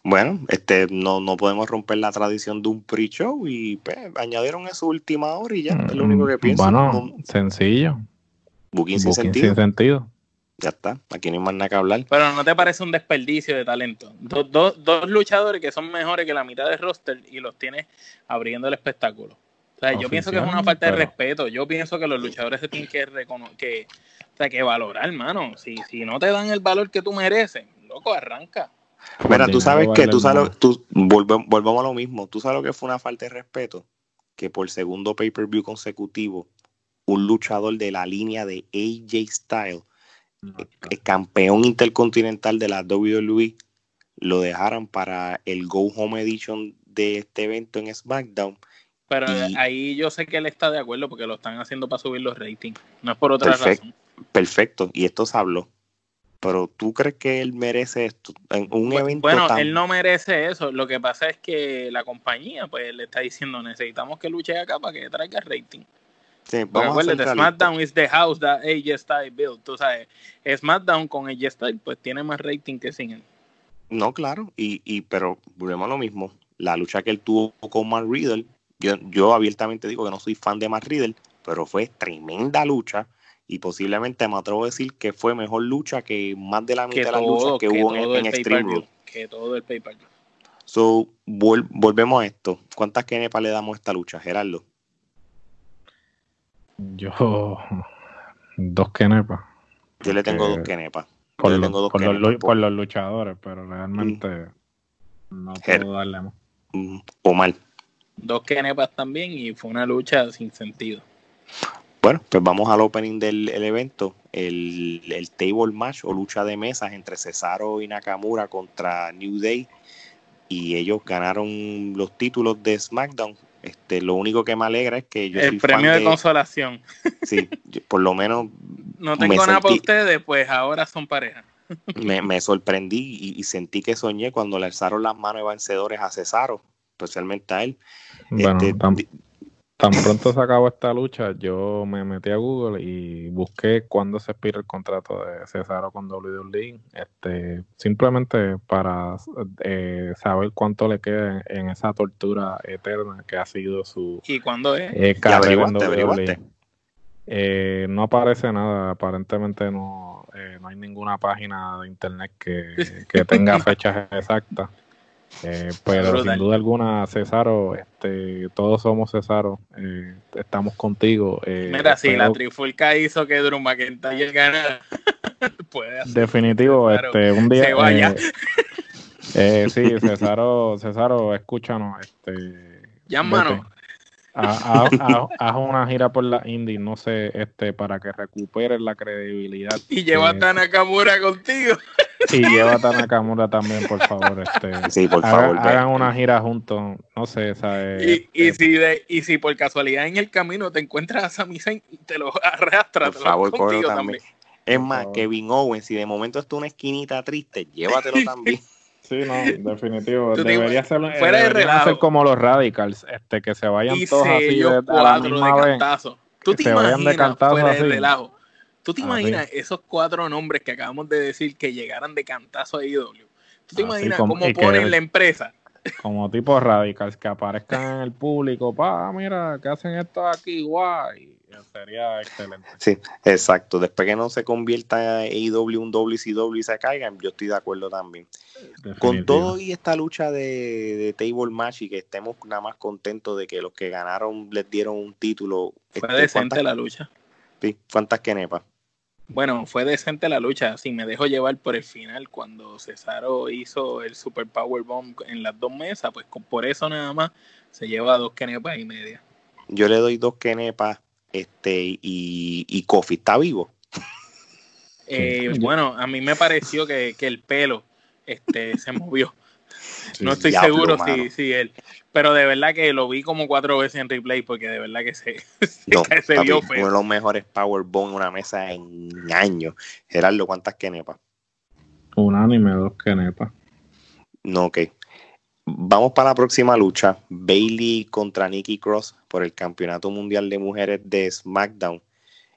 A: Bueno, este, no, no podemos romper la tradición de un pre-show y pues, añadieron eso última hora y ya, es lo único que pienso.
C: Bueno, sencillo.
A: Booking, sin, sentido.
C: sin sentido.
A: Ya está, aquí no hay más nada que hablar.
B: Pero ¿no te parece un desperdicio de talento? dos luchadores que son mejores que la mitad del roster y los tienes abriendo el espectáculo. O sea, yo pienso que es una falta de respeto. Yo pienso que los luchadores se tienen que que, o sea, que valorar, hermano. Si, si no te dan el valor que tú mereces, loco, arranca.
A: Mira, tú sabes que, tú sabes, tú, volvemos a lo mismo. Tú sabes lo que fue una falta de respeto. Que por segundo pay-per-view consecutivo, un luchador de la línea de AJ Styles el campeón intercontinental de la WWE lo dejaran para el Go Home Edition de este evento en SmackDown.
B: Pero ahí yo sé que él está de acuerdo porque lo están haciendo para subir los ratings, no es por otra razón.
A: Perfecto, y esto se habló. Pero tú crees que él merece esto en un evento
B: Bueno, él no merece eso. Lo que pasa es que la compañía pues le está diciendo necesitamos que luche acá para que traiga rating.
A: Sí, vamos a
B: SmackDown is the house that AJ Styles built. Tú sabes, SmackDown con AJ Styles pues tiene más rating que sin él.
A: No, claro, y, y pero volvemos a lo mismo. La lucha que él tuvo con Matt Riddle, yo, yo abiertamente digo que no soy fan de Matt Riddle, pero fue tremenda lucha y posiblemente me atrevo a decir que fue mejor lucha que más de la mitad de las luchas que, hubo en, en Extreme
B: Que todo el pay
A: So, volvemos a esto. ¿Cuántas kenepas le damos a esta lucha, Gerardo?
C: Yo, dos kenepas.
A: Yo le tengo dos kenepas.
C: Por, los, luchadores, pero realmente mm. no puedo darle más.
A: Mm, o mal.
B: Dos kenepas también y fue una lucha sin sentido.
A: Bueno, pues vamos al opening del evento. El, el, table match o lucha de mesas entre Cesaro y Nakamura contra New Day. Y ellos ganaron los títulos de SmackDown este, lo único que me alegra es que yo
B: el premio de, consolación.
A: Sí, por lo menos.
B: No tengo nada para ustedes, pues ahora son pareja.
A: Me, sorprendí y, sentí que soñé cuando le alzaron las manos de vencedores a Cesaro, especialmente a él.
C: Bueno, este, Tan pronto se acabó esta lucha, yo me metí a Google y busqué cuándo se expira el contrato de Cesaro con WWE, este, simplemente para eh, saber cuánto le queda en, esa tortura eterna que ha sido su
B: ¿Y cuándo es?
C: Eh, carrera en WWE. Eh, no aparece nada, aparentemente no, no hay ninguna página de internet que, que tenga fechas exactas. Eh, pero sin duda alguna, Cesaro, este, todos somos Cesaro, eh, estamos contigo. Eh,
B: Mira, si la trifulca hizo que Drew McIntyre ganara, puede hacer
C: Definitivo, este, un día. Se vaya. sí, Cesaro, Cesaro, escúchanos. Este,
B: ya, mano.
C: Haz, una gira por la indie, no sé, este, para que recuperes la credibilidad.
B: Y llévate a Nakamura contigo.
C: Y llévate a Nakamura también, por favor. Este,
A: sí, por favor.
C: Hagan, una gira juntos, no sé, ¿sabes?
B: Y, y, este, si de, y si por casualidad en el camino te encuentras a Sami Zayn, te lo arrastras.
A: Por favor, contigo también. Es más, Kevin Owens, si de momento está una esquinita triste, llévatelo también.
C: Sí, no, definitivo. Debería ser, fuera de ser como los radicals, este, que se vayan todos así de, a la misma
B: de cantazo. ¿Tú te imaginas fuera de relajo? ¿Tú te imaginas esos cuatro nombres que acabamos de decir que llegaran de cantazo a IW? ¿Tú te imaginas cómo ponen la empresa?
C: Como tipo radicals que aparezcan en el público, pa, mira, que hacen esto aquí, guay sería excelente.
A: Sí, exacto. Después que no se convierta AEW un WCW y se caigan, yo estoy de acuerdo también. Con todo y esta lucha de, table match y que estemos nada más contentos de que los que ganaron les dieron un título.
B: Fue este, decente la lucha.
A: Sí, ¿cuántas kenepas?
B: Bueno, fue decente la lucha, sí, me dejo llevar por el final cuando Cesaro hizo el Super Power Bomb en las dos mesas, pues por eso nada más se lleva dos kenepas y media.
A: Yo le doy dos kenepas este, y, y Kofi está vivo.
B: Eh, bueno, a mí me pareció que, el pelo este, se movió. no estoy seguro si, si, él. Pero de verdad que lo vi como cuatro veces en replay porque de verdad que se, se,
A: vio feo. Uno de los mejores Powerbomb en una mesa en años. Gerardo, ¿cuántas kenepas?
C: Unánime, dos nepa.
A: No, ok. Vamos para la próxima lucha. Bailey contra Nikki Cross por el Campeonato Mundial de Mujeres de SmackDown,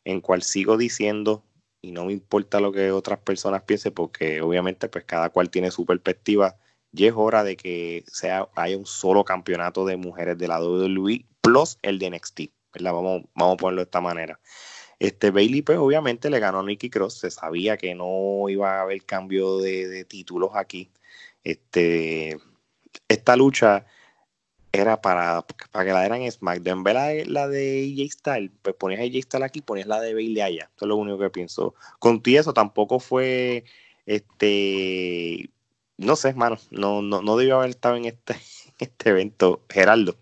A: en cual sigo diciendo, y no me importa lo que otras personas piensen, porque obviamente pues cada cual tiene su perspectiva, y es hora de que sea, haya un solo campeonato de mujeres de la WWE plus el de NXT. Vamos, vamos a ponerlo de esta manera. Este Bailey, pues obviamente le ganó a Nikki Cross, se sabía que no iba a haber cambio de, de títulos aquí. Este, esta lucha era para, para que la dieran SmackDown. Vez la, la de AJ Styles, pues ponías AJ Styles aquí, ponías la de Bailey allá. Eso es lo único que pienso. Con ti eso tampoco fue, este, no sé, hermano, no, no, no debió haber estado en este, este evento. Geraldo.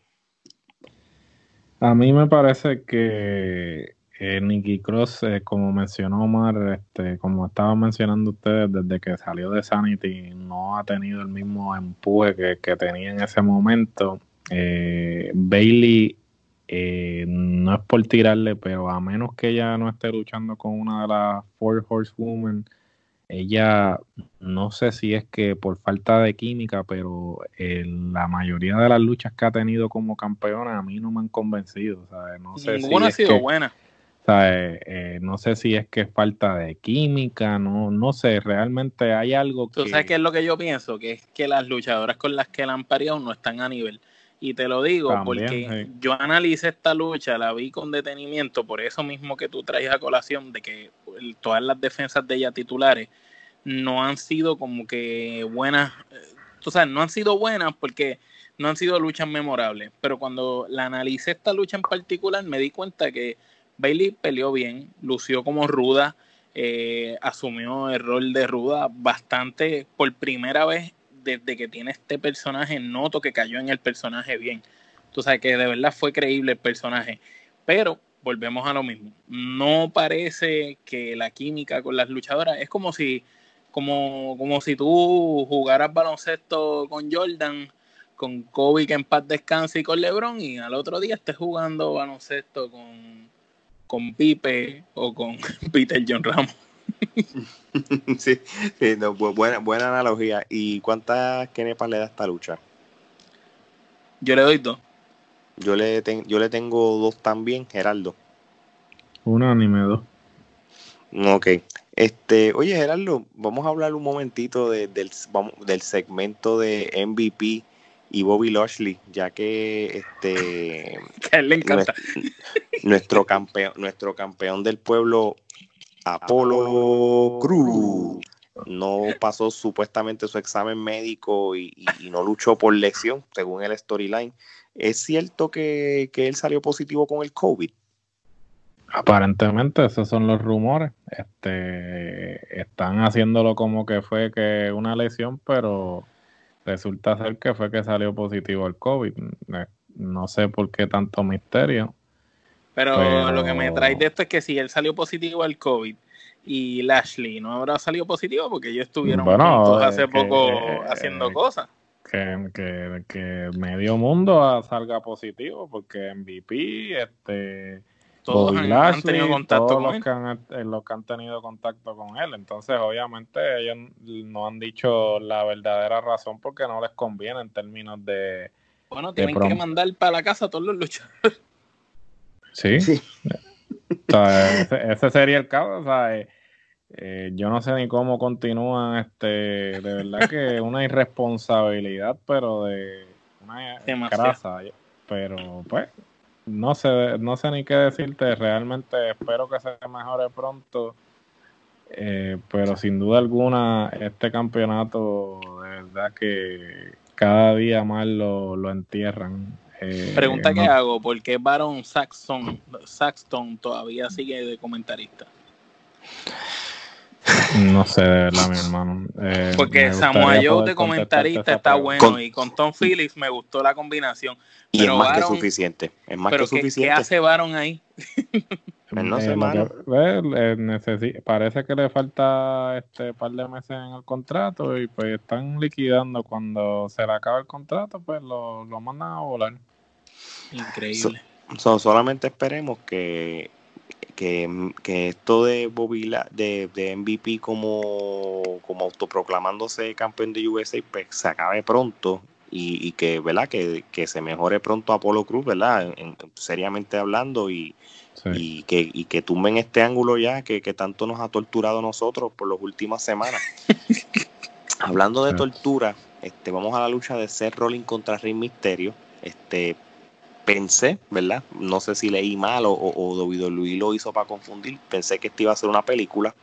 C: A mí me parece que eh, Nicky Cross, eh, como mencionó Omar, este, como estaban mencionando ustedes, desde que salió de Sanity no ha tenido el mismo empuje que, tenía en ese momento. Eh, Bailey, no es por tirarle, pero a menos que ella no esté luchando con una de las Four Horsewomen, ella no sé si es que por falta de química, pero la mayoría de las luchas que ha tenido como campeona a mí no me han convencido. No sé
B: Ninguna ha sido buena.
C: Eh, eh, no sé si es que es falta de química, no, no sé, realmente hay algo
B: que... ¿Tú sabes qué es lo que yo pienso? Que es que las luchadoras con las que la han parido no están a nivel. Y te lo digo porque yo analicé esta lucha, la vi con detenimiento, por eso mismo que tú traes a colación de que todas las defensas de ella titulares no han sido como que buenas, eh, tú sabes, no han sido buenas porque no han sido luchas memorables. Pero cuando la analicé esta lucha en particular, me di cuenta que Bailey peleó bien, lució como ruda, eh, asumió el rol de ruda bastante por primera vez desde que tiene este personaje, noto que cayó en el personaje bien. Tú sabes que de verdad fue creíble el personaje. Pero volvemos a lo mismo. No parece que la química con las luchadoras es como si, como, como si tú jugaras baloncesto con Jordan, con Kobe que en paz descanse y con LeBron y al otro día estés jugando baloncesto con con Pipe o con Peter John Ramos.
A: sí, buena, buena analogía. ¿Y cuántas kenepas le da esta lucha?
B: Yo le doy dos.
A: Yo le, yo le tengo dos también, Geraldo.
C: Una anime dos.
A: Ok. Este, oye, Geraldo, vamos a hablar un momentito del, del segmento de MVP y Bobby Lashley, ya que este
B: le encanta.
A: Nuestro, campeón, nuestro campeón del pueblo, Apolo Cruz, no pasó supuestamente su examen médico y, no luchó por lección, según el storyline. ¿Es cierto que, que él salió positivo con el COVID?
C: Aparentemente esos son los rumores. Este, están haciéndolo como que fue que una lesión, pero resulta ser que fue que salió positivo al COVID. No sé por qué tanto misterio.
B: Pero, lo que me trae de esto es que si él salió positivo al COVID y Lashley no habrá salido positivo porque ellos estuvieron juntos hace poco haciendo cosas.
C: Que, que, que, medio mundo salga positivo porque MVP, este
B: todos han, tenido contacto con
C: los Que han, eh, los que han tenido contacto con él. Entonces, obviamente, ellos no han dicho la verdadera razón porque no les conviene en términos de.
B: Bueno, tienen que mandar para la casa a todos los luchadores.
C: Sí. sí. ese, sería el caso. O sea, eh, eh, yo no sé ni cómo continúan. este De verdad que una irresponsabilidad, pero de una grasa. Pero, pues no sé, no sé ni qué decirte, realmente espero que se mejore pronto, eh, pero sin duda alguna este campeonato de verdad que cada día más lo, entierran.
B: Eh, Pregunta que hago, ¿por qué Baron Saxton, Saxton todavía sigue de comentarista?
C: No sé, de verdad, mi hermano.
B: Eh, Porque Samuel Joe de comentarista está bueno y con Tom Phillips me gustó la combinación.
A: Y es más que suficiente. Es más que suficiente.
B: ¿Qué hace Baron ahí?
C: Pues no sé, eh, parece que le falta este par de meses en el contrato y pues están liquidando cuando se le acaba el contrato, pues lo, lo mandan a volar.
B: Increíble.
A: solamente esperemos que que, esto de Bobby de, de, MVP como, como autoproclamándose campeón de USA pues, se acabe pronto y, que verdad que, se mejore pronto Apolo Cruz verdad seriamente hablando y, y que y que tumben este ángulo ya que, tanto nos ha torturado a nosotros por las últimas semanas. Hablando de tortura este vamos a la lucha de Seth Rollins contra Rey Misterio este pensé, ¿verdad? No sé si leí mal o, o, o lo hizo para confundir. Pensé que esto iba a ser una película.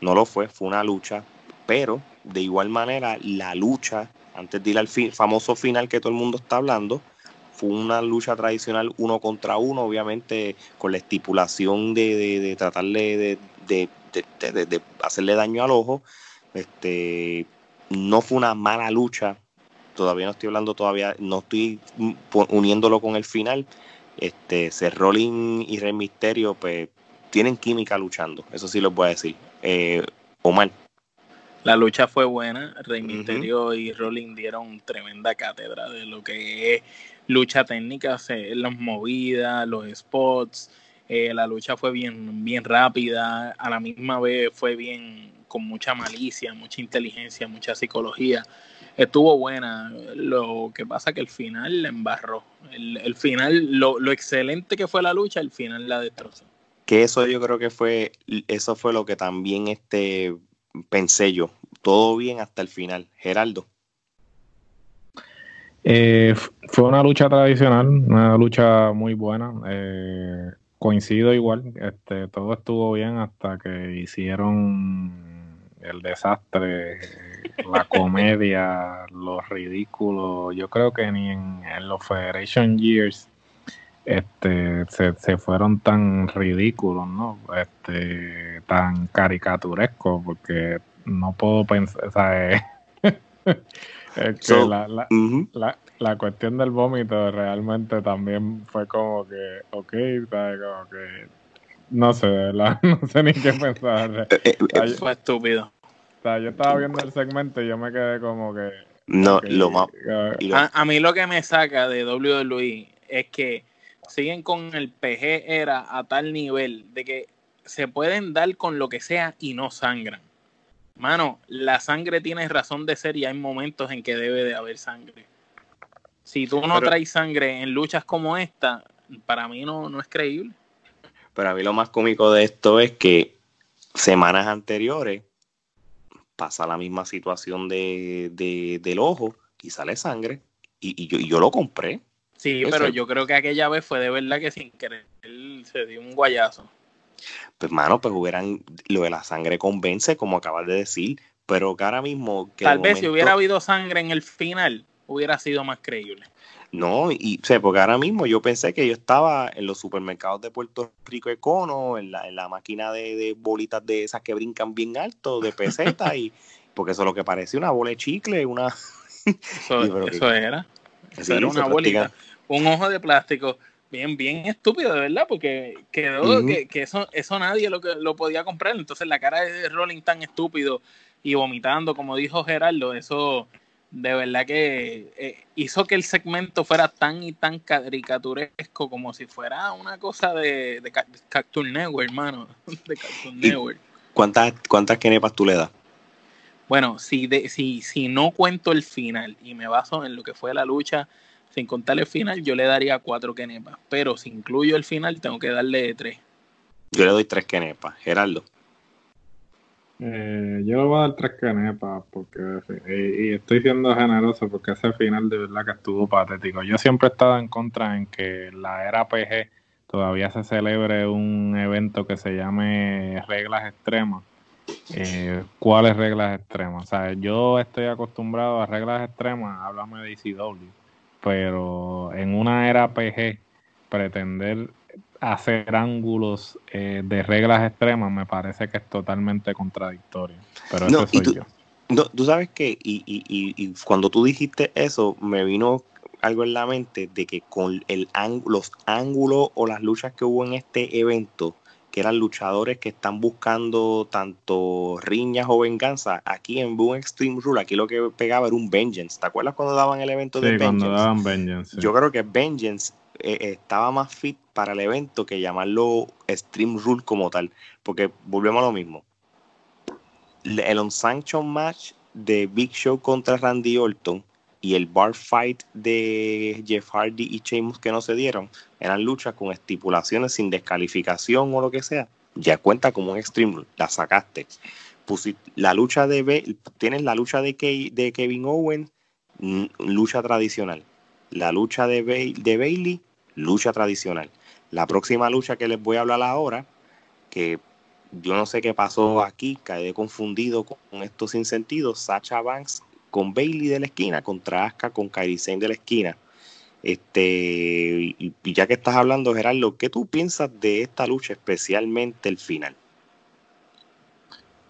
A: No lo fue, fue una lucha. Pero de igual manera, la lucha, antes de ir al famoso final que todo el mundo está hablando, fue una lucha tradicional uno contra uno, obviamente con la estipulación de tratarle de, de, hacerle daño al ojo. Este, no fue una mala lucha, todavía no estoy hablando todavía, no estoy uniéndolo con el final. Este, Seth Rollins y Rey Misterio, pues tienen química luchando, eso sí los voy a decir. Eh, Omar.
B: La lucha fue buena, Rey Misterio y Rollins dieron tremenda cátedra de lo que es lucha técnica, las movidas, los spots, eh, la lucha fue bien, bien rápida, a la misma vez fue bien con mucha malicia, mucha inteligencia, mucha psicología estuvo buena. Lo que pasa que el final la embarró. El, final, lo, excelente que fue la lucha, el final la destrozó.
A: Que eso yo creo que fue, eso fue lo que también este pensé yo. Todo bien hasta el final. Geraldo.
C: Eh, fue una lucha tradicional, una lucha muy buena. Eh, coincido igual, este, todo estuvo bien hasta que hicieron el desastre la comedia, los ridículos. Yo creo que ni en, los Federation Years este, se, fueron tan ridículos, ¿no? Este, tan caricaturescos, porque no puedo pensar, o sea, la, la, cuestión del vómito realmente también fue como que, ok, ¿sabes? Como que, no sé, no sé ni qué pensar.
B: Eh, eh, fue estúpido
C: yo estaba viendo el segmento y yo me quedé como que.
A: No, lo más.
B: A, mí lo que me saca de WWE es que siguen con el PG era a tal nivel de que se pueden dar con lo que sea y no sangran. Mano, la sangre tiene razón de ser y hay momentos en que debe de haber sangre. Si tú no traes sangre en luchas como esta, para mí no, no es creíble.
A: Pero a mí lo más cómico de esto es que semanas anteriores pasa la misma situación de, del ojo y sale sangre y, yo, yo lo compré.
B: Sí, pero yo creo que aquella vez fue de verdad que sin querer él se dio un guayazo.
A: Pues mano, pues hubieran lo de la sangre convence, como acabas de decir, pero que ahora mismo...
B: Tal vez si hubiera habido sangre en el final, hubiera sido más creíble.
A: No, y o porque ahora mismo yo pensé que yo estaba en los supermercados de Puerto Rico Econo, en la, en la máquina de, bolitas de esas que brincan bien alto, de peseta, y porque eso es lo que parecía una bola de chicle, una...
B: Eso, era. Eso era una bolita. Un ojo de plástico bien, bien estúpido, de verdad, porque quedó que, que, eso, eso nadie lo, lo podía comprar. Entonces la cara de Rolling tan estúpido y vomitando, como dijo Gerardo, eso de verdad que eh, hizo que el segmento fuera tan y tan caricaturesco como si fuera una cosa de, de Cartoon Network, hermano. De Cartoon
A: Network. ¿Cuántas, cuántas kenepas tú le das?
B: Bueno, si, de, si, si no cuento el final y me baso en lo que fue la lucha, sin contar el final, yo le daría cuatro kenepas. Pero si incluyo el final, tengo que darle tres.
A: Yo le doy tres kenepas. Gerardo.
C: Eh, yo le voy a dar tres canepas porque y, estoy siendo generoso porque ese final de verdad que estuvo patético. Yo siempre he estado en contra en que la era PG todavía se celebre un evento que se llame reglas extremas. Eh, ¿Cuáles reglas extremas? O sea, yo estoy acostumbrado a reglas extremas, háblame de ECW, pero en una era PG pretender hacer ángulos eh, de reglas extremas me parece que es totalmente contradictorio. Pero eso soy
A: tú,
C: yo.
A: No, tú sabes que, y, y, y, cuando tú dijiste eso, me vino algo en la mente de que con el los ángulos o las luchas que hubo en este evento, que eran luchadores que están buscando tanto riñas o venganza, aquí en Boom Extreme Rule, aquí lo que pegaba era un Vengeance. ¿Te acuerdas cuando daban el evento de
C: Vengeance? Cuando daban Vengeance.
A: Yo creo que Vengeance eh, estaba más fit para el evento que llamarlo Stream Rule como tal, porque volvemos a lo mismo. El on-sanction match de Big Show contra Randy Orton y el bar fight de Jeff Hardy y Sheamus que no se dieron eran luchas con estipulaciones sin descalificación o lo que sea. Ya cuenta como un Extreme Rule, la sacaste. la lucha de tienes la lucha de, de Kevin Owen, lucha tradicional. La lucha de, de Bailey, lucha tradicional. La próxima lucha que les voy a hablar ahora, que yo no sé qué pasó aquí, quedé confundido con esto sin sentido. Sacha Banks con Bailey de la esquina, contra Asuka con Kairi de la esquina. Este, y, ya que estás hablando, Gerardo, ¿qué tú piensas de esta lucha, especialmente el final?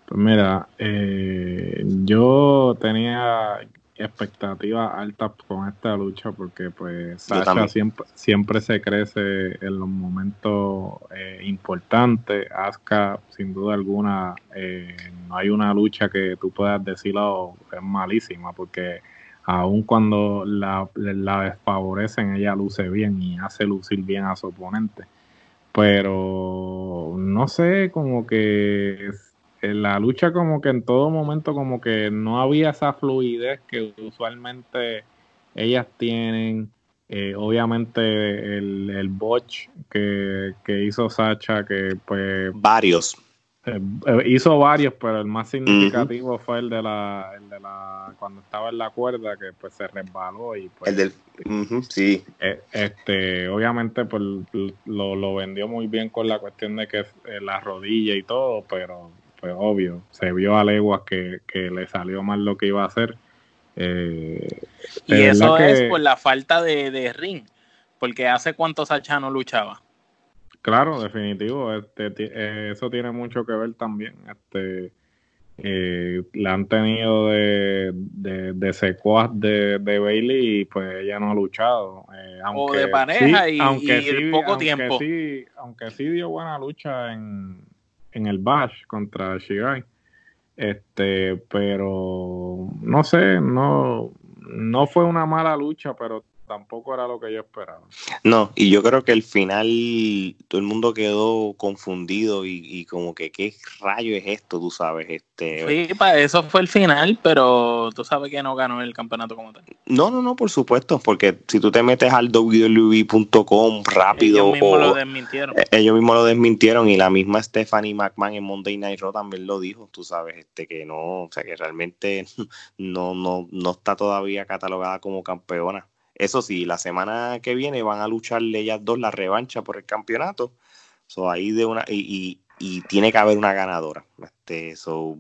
C: Pues mira, eh, yo tenía expectativas altas con esta lucha porque pues Sasha siempre, siempre se crece en los momentos eh, importantes. Asuka, sin duda alguna, eh, no hay una lucha que tú puedas decirlo es malísima porque aun cuando la, la desfavorecen, ella luce bien y hace lucir bien a su oponente. Pero no sé, como que la lucha como que en todo momento como que no había esa fluidez que usualmente ellas tienen. Eh, obviamente el, el botch que, hizo Sacha, que pues...
A: Varios.
C: Eh, eh, hizo varios, pero el más significativo fue el de, la, el de la... cuando estaba en la cuerda, que pues se resbaló y pues...
A: El del... sí.
C: este, obviamente pues lo, lo vendió muy bien con la cuestión de que la rodilla y todo, pero obvio, se vio a leguas que, le salió mal lo que iba a hacer.
B: Eh, y eso es por la falta de, ring, porque hace cuánto Sacha no luchaba.
C: Claro, definitivo, este, eh, eso tiene mucho que ver también. Este, eh, la han tenido de, de, de secuaz de, Bailey y pues ella no ha luchado.
B: o de pareja y, aunque poco tiempo.
C: aunque sí dio buena lucha en, en el Bash contra Shigai. Este, pero no sé, no, no fue una mala lucha, pero tampoco era lo que yo esperaba.
A: No, y yo creo que el final todo el mundo quedó confundido y, como que qué rayo es esto, tú sabes. Este,
B: sí, para eso fue el final, pero tú sabes que no ganó el campeonato como tal.
A: No, no, no, por supuesto, porque si tú te metes al WWE.com rápido. Ellos mismos lo desmintieron. Eh, ellos mismos lo desmintieron y la misma Stephanie McMahon en Monday Night Raw también lo dijo, tú sabes, este que no, o sea que realmente no, no, no está todavía catalogada como campeona. Eso sí, la semana que viene van a lucharle ellas dos la revancha por el campeonato. So, ahí de una, y, tiene que haber una ganadora. Este, so,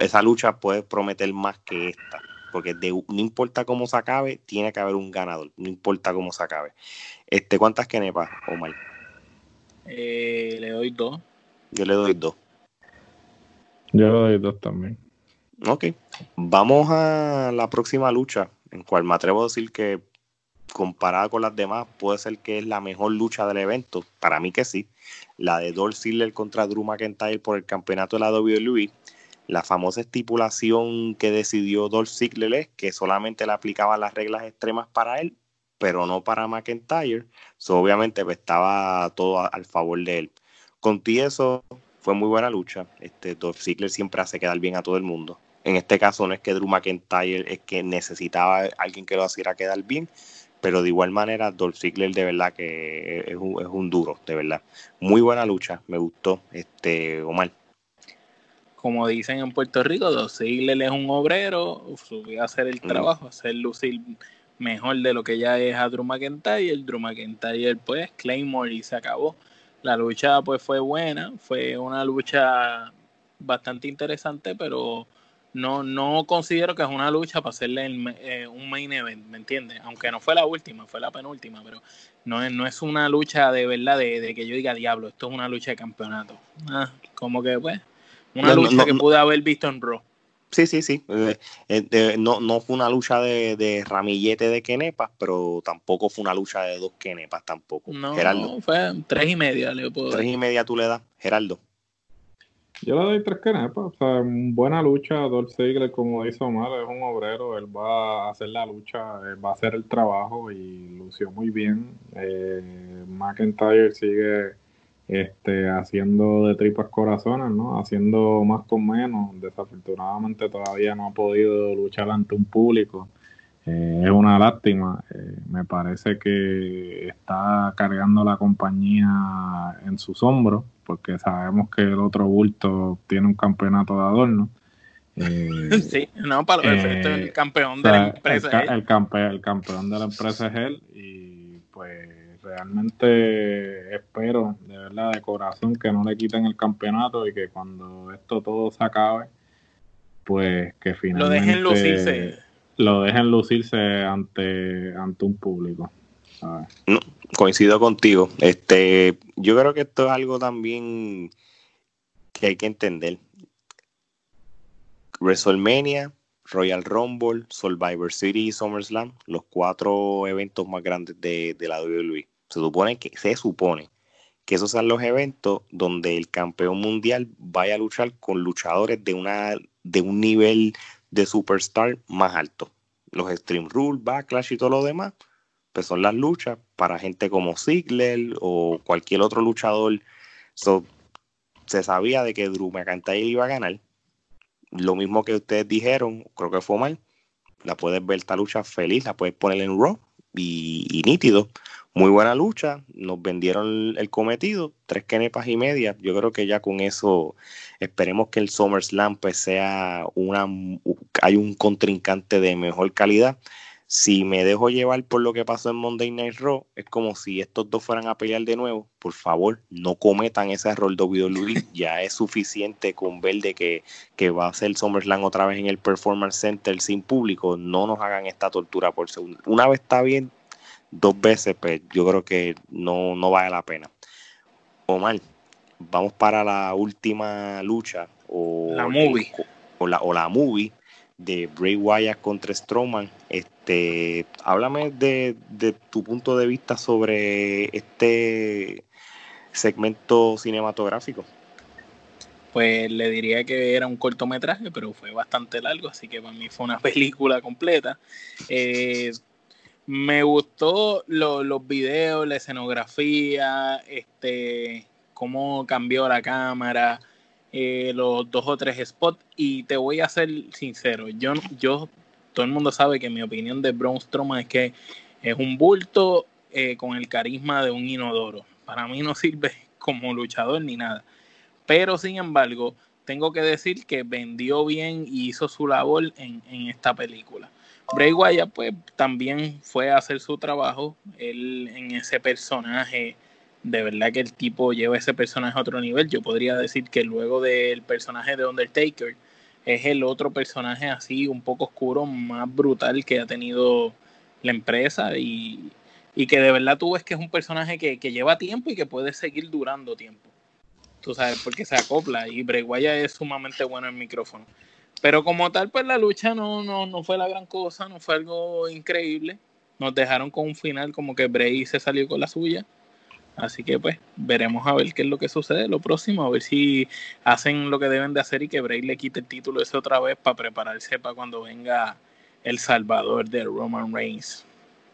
A: esa lucha puede prometer más que esta. Porque no importa cómo se acabe, tiene que haber un ganador. No importa cómo se acabe. Este, ¿Cuántas Omar?
B: Eh, le doy dos.
A: Yo le doy dos.
C: Yo le doy dos también.
A: Ok. Vamos a la próxima lucha, en cual me atrevo a decir que comparada con las demás, puede ser que es la mejor lucha del evento. Para mí que sí. La de Dolph Ziggler contra Drew McIntyre por el campeonato de la WWE. La famosa estipulación que decidió Dolph Ziggler es que solamente le aplicaba las reglas extremas para él, pero no para McIntyre. obviamente pues, estaba todo al favor de él. Con ti eso fue muy buena lucha. Este, Dolph Ziggler siempre hace quedar bien a todo el mundo. En este caso no es que Drew McIntyre es que necesitaba alguien que lo hiciera quedar bien, pero de igual manera Dolph Ziggler de verdad que es un, es un duro, de verdad. Muy buena lucha, me gustó, este Omar.
B: Como dicen en Puerto Rico, Dolph Ziggler es un obrero, subió a hacer el mm. trabajo, hacer lucir mejor de lo que ya es a Drew McIntyre, el Drew McIntyre pues Claymore y se acabó. La lucha pues fue buena, fue una lucha bastante interesante, pero no, no considero que es una lucha para hacerle eh, un main event, ¿me entiendes? Aunque no fue la última, fue la penúltima, pero no es, no es una lucha de verdad de, que yo diga diablo, esto es una lucha de campeonato. Ah, como que pues, una lucha que pude haber visto en Raw.
A: Sí, sí, sí. Eh, eh, no, no fue una lucha de, ramillete de Kenepas, pero tampoco fue una lucha de dos Kenepas tampoco.
B: No, Geraldo. fue tres y media, le puedo
A: Tres y media tú le das, Geraldo.
C: Yo le doy tres quenepas. O sea, buena lucha. Dolph Ziggler, como dice Omar, es un obrero. Él va a hacer la lucha, va a hacer el trabajo y lució muy bien. Eh, McIntyre sigue este, haciendo de tripas corazones, ¿no? Haciendo más con menos. Desafortunadamente todavía no ha podido luchar ante un público. Eh, es una lástima. Eh, me parece que está cargando la compañía en sus hombros, porque sabemos que el otro bulto tiene un campeonato de adorno.
B: Eh, sí, no, para los efectos, el campeón de la empresa
C: el, el, campeón de la empresa es él y pues realmente espero de verdad de corazón que no le quiten el campeonato y que cuando esto todo se acabe pues que finalmente
B: lo dejen lucirse
C: lo dejen lucirse ante, ante un público.
A: Coincido contigo. Este, yo creo que esto es algo también que hay que entender. WrestleMania, Royal Rumble, Survivor City y SummerSlam, los cuatro eventos más grandes de, de la WWE. Se supone que se supone que esos son los eventos donde el campeón mundial vaya a luchar con luchadores de una de un nivel de superstar más alto. Los Stream Rule, Backlash y todo lo demás, pues son las luchas para gente como Ziggler o cualquier otro luchador. se sabía de que Drew McIntyre iba a ganar. Lo mismo que ustedes dijeron, creo que fue mal. La puedes ver esta lucha feliz, la puedes poner en Raw y nítido muy buena lucha, nos vendieron el, cometido, tres kenepas y media. Yo creo que ya con eso esperemos que el SummerSlam pues sea una hay un contrincante de mejor calidad. Si me dejo llevar por lo que pasó en Monday Night Raw, es como si estos dos fueran a pelear de nuevo. Por favor, no cometan ese error de WWE. Ya es suficiente con ver de que, que va a ser SummerSlam otra vez en el Performance Center sin público. No nos hagan esta tortura por segundo. Una vez está bien, dos veces, pues yo creo que no, no vale la pena. Omar, vamos para la última lucha o
B: la movie
A: o, la, o la movie de Bray Wyatt contra Strowman. Este, háblame de, de tu punto de vista sobre este segmento cinematográfico.
B: Pues le diría que era un cortometraje, pero fue bastante largo, así que para mí fue una película completa. Eh, me gustó los videos, la escenografía, este, cómo cambió la cámara, eh, los dos o tres spots. Y te voy a ser sincero, yo, yo, todo el mundo sabe que mi opinión de Braun Strowman es que es un bulto eh, con el carisma de un inodoro. Para mí no sirve como luchador ni nada. Pero sin embargo, tengo que decir que vendió bien y hizo su labor en, esta película. Bray Wyatt pues también fue a hacer su trabajo, él en ese personaje, de verdad que el tipo lleva ese personaje a otro nivel, yo podría decir que luego del personaje de Undertaker es el otro personaje así un poco oscuro, más brutal que ha tenido la empresa y, que de verdad tú ves que es un personaje que, que, lleva tiempo y que puede seguir durando tiempo. Tú sabes, porque se acopla y Wyatt es sumamente bueno en micrófono. Pero como tal, pues la lucha no, no, no fue la gran cosa, no fue algo increíble. Nos dejaron con un final como que Bray se salió con la suya. Así que pues veremos a ver qué es lo que sucede lo próximo, a ver si hacen lo que deben de hacer y que Bray le quite el título ese otra vez para prepararse para cuando venga el salvador de Roman Reigns.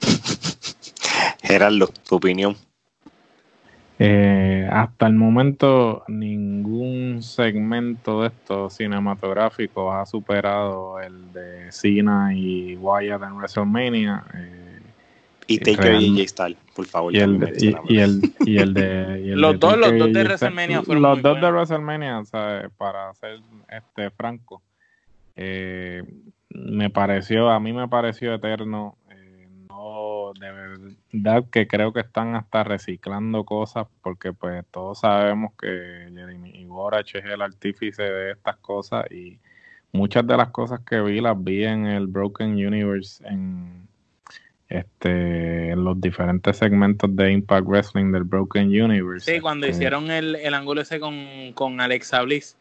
A: Gerardo, tu opinión.
C: Eh, hasta el momento ningún segmento de estos cinematográficos ha superado el de Cena y Wyatt en WrestleMania. Eh,
A: y Taker y J Style, por favor.
C: Y el, y, el, y el de.
B: los, dos, los dos de WrestleMania fueron
C: Los dos de WrestleMania, para ser este franco, eh, me pareció, a mí me pareció eterno de verdad que creo que están hasta reciclando cosas porque pues todos sabemos que Jeremy Iborach es el artífice de estas cosas y muchas de las cosas que vi las vi en el Broken Universe en este en los diferentes segmentos de Impact Wrestling del Broken Universe.
B: Sí, cuando
C: este
B: hicieron el, el ángulo ese con, con Alexa Bliss.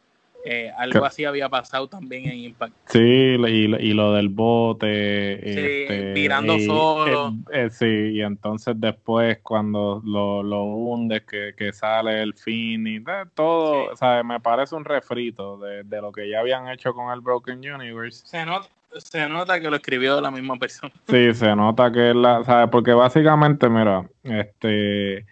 B: Eh, algo así había pasado también en Impact.
C: Sí, y, lo del bote.
B: Sí, este, mirando solo.
C: Eh, sí, y entonces después cuando lo, lo hundes, que, que sale el fin y todo, o sea, me parece un refrito de, de, lo que ya habían hecho con el Broken Universe.
B: Se nota, se nota que lo escribió la misma persona.
C: Sí, se nota que la, ¿sabes? Porque básicamente, mira, este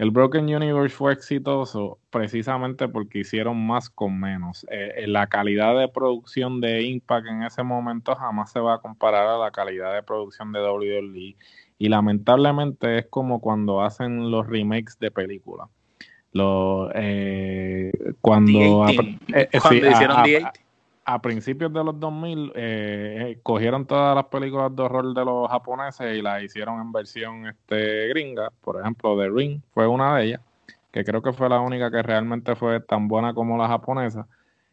C: el Broken Universe fue exitoso precisamente porque hicieron más con menos. Eh, eh, la calidad de producción de Impact en ese momento jamás se va a comparar a la calidad de producción de WWE. Y lamentablemente es como cuando hacen los remakes de películas. Eh, cuando, hicieron a principios de los 2000 eh, cogieron todas las películas de horror de los japoneses y las hicieron en versión este, gringa. Por ejemplo, The Ring fue una de ellas, que creo que fue la única que realmente fue tan buena como la japonesa.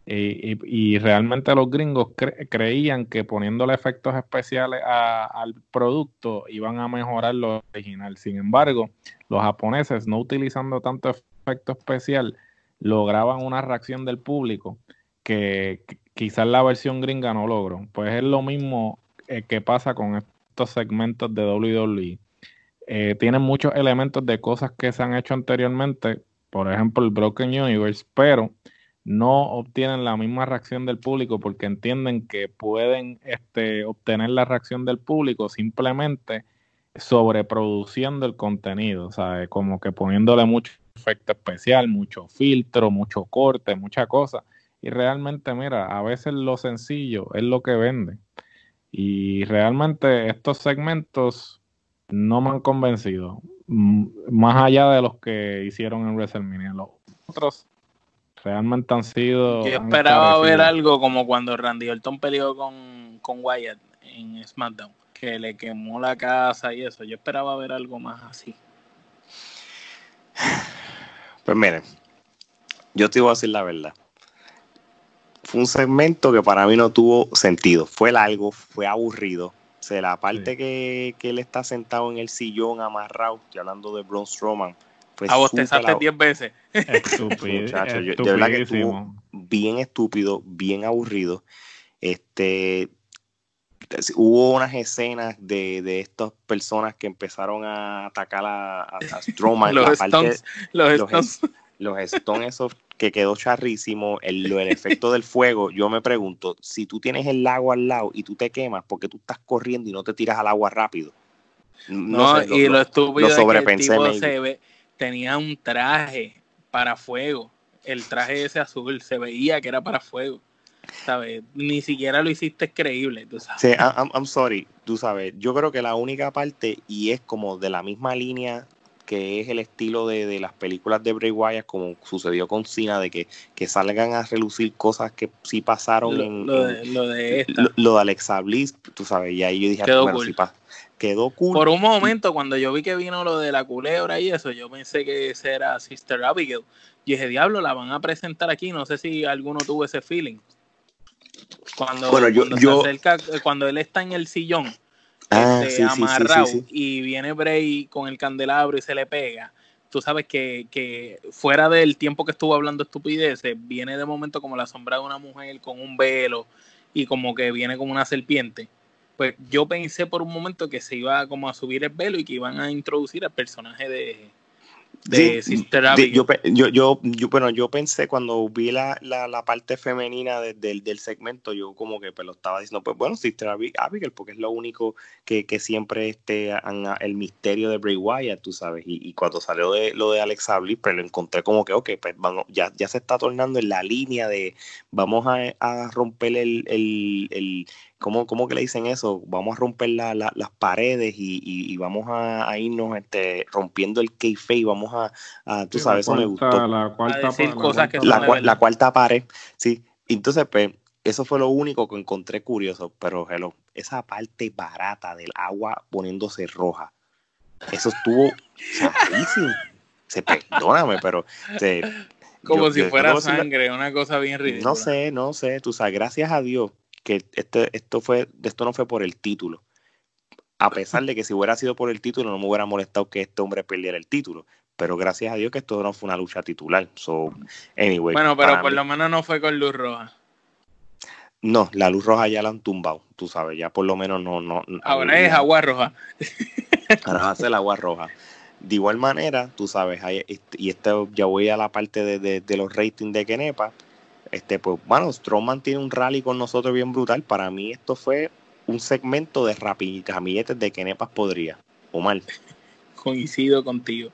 C: Y, realmente los gringos creían que poniéndole efectos especiales al producto iban a mejorar lo original. Sin embargo, los japoneses, no utilizando tanto efecto especial, lograban una reacción del público que, quizás la versión gringa no logró. Pues es lo mismo eh, que pasa con estos segmentos de WWE. Eh, tienen muchos elementos de cosas que se han hecho anteriormente, por ejemplo el Broken Universe, pero no obtienen la misma reacción del público porque entienden que pueden este, obtener la reacción del público simplemente sobreproduciendo el contenido, sea, Como que poniéndole mucho efecto especial, mucho filtro, mucho corte, mucha cosa y realmente, mira, a veces lo sencillo es lo que vende. Y realmente estos segmentos no me han convencido. Más allá de los que hicieron en WrestleMania. Los otros realmente han sido.
B: Yo esperaba ver algo como cuando Randy Orton peleó con, con Wyatt en SmackDown, que le quemó la casa y eso. Yo esperaba ver algo más así.
A: Pues miren, yo te voy a decir la verdad fue un segmento que para mí no tuvo sentido. Fue largo, fue aburrido. O sea, la parte que, él está sentado en el sillón amarrado, estoy hablando de Braun Strowman.
B: a vos te salté 10 veces.
A: Estúpido. Muchacho, de verdad que estuvo bien estúpido, bien aburrido. Este, hubo unas escenas de, de estas personas que empezaron a atacar a, Strowman.
B: los, stones, los, stones.
A: Los Stones, esos que quedó charrísimo, el, el efecto del fuego, yo me pregunto, si tú tienes el lago al lado y tú te quemas, porque tú estás corriendo y no te tiras al agua rápido?
B: No, y lo, estúpido sobrepensé que el tipo se ve, tenía un traje para fuego, el traje ese azul, se veía que era para fuego. ¿sabes? Ni siquiera lo hiciste creíble, tú sabes.
A: Sí, I'm, sorry, tú sabes. Yo creo que la única parte, y es como de la misma línea que es el estilo de, las películas de Bray Wyatt, como sucedió con Cena, de que, salgan a relucir cosas que sí pasaron en,
B: lo, de, lo, de
A: Lo, de Alexa Bliss, tú sabes, y ahí yo dije,
B: quedó, cool.
A: quedó cool.
B: Por un momento, cuando yo vi que vino lo de la culebra y eso, yo pensé que ese era Sister Abigail. Yo dije, diablo, la van a presentar aquí, no sé si alguno tuvo ese feeling. Cuando,
A: bueno, yo, yo...
B: cuando él está en el sillón Ah, este, amarrado y viene Bray con el candelabro y se le pega, tú sabes que, fuera del tiempo que estuvo hablando estupideces, viene de momento como la sombra de una mujer con un velo y como que viene como una serpiente. Pues yo pensé por un momento que se iba como a subir el velo y que iban a introducir al personaje de, de Sister
A: yo, yo, yo, bueno, yo pensé cuando vi la, la, parte femenina del segmento, yo como que pues, lo estaba diciendo, pues bueno, Sister Abigail, porque es lo único que, que siempre este, el misterio de Bray Wyatt, tú sabes, y, cuando salió de, lo de Alexa Bliss, pues lo encontré como que, ok, pues vamos, ya, ya se está tornando en la línea de vamos a, a romper el, el ¿cómo, ¿cómo, que le dicen eso? Vamos a romper la, las paredes y, y, vamos a, irnos este, rompiendo el kayfabe, vamos a, tú sabes, eso me gustó.
C: La cuarta,
A: la, cuarta pared, sí. Entonces, pues, eso fue lo único que encontré curioso, pero hello, esa parte barata del agua poniéndose roja, eso estuvo rarísimo. Se perdóname, pero
B: como si fuera sangre, una cosa bien ridícula.
A: No sé, no sé, tú sabes, gracias a Dios que este, esto, fue, esto no fue por el título. A pesar de que si hubiera sido por el título, no me hubiera molestado que este hombre perdiera el título. pero gracias a Dios que esto no fue una lucha titular. So, anyway,
B: bueno, pero por lo menos no fue con luz roja.
A: No, la luz roja ya la han tumbado, tú sabes, ya por lo menos no. no
B: Ahora es agua roja.
A: Ahora va a ser agua roja. De igual manera, tú sabes, y esto ya voy a la parte de, de, los ratings de Kenepa. Este, pues, bueno, Strowman tiene un rally con nosotros bien brutal. Para mí, esto fue un segmento de ramilletes de Kenepas podría. O mal.
B: Coincido contigo.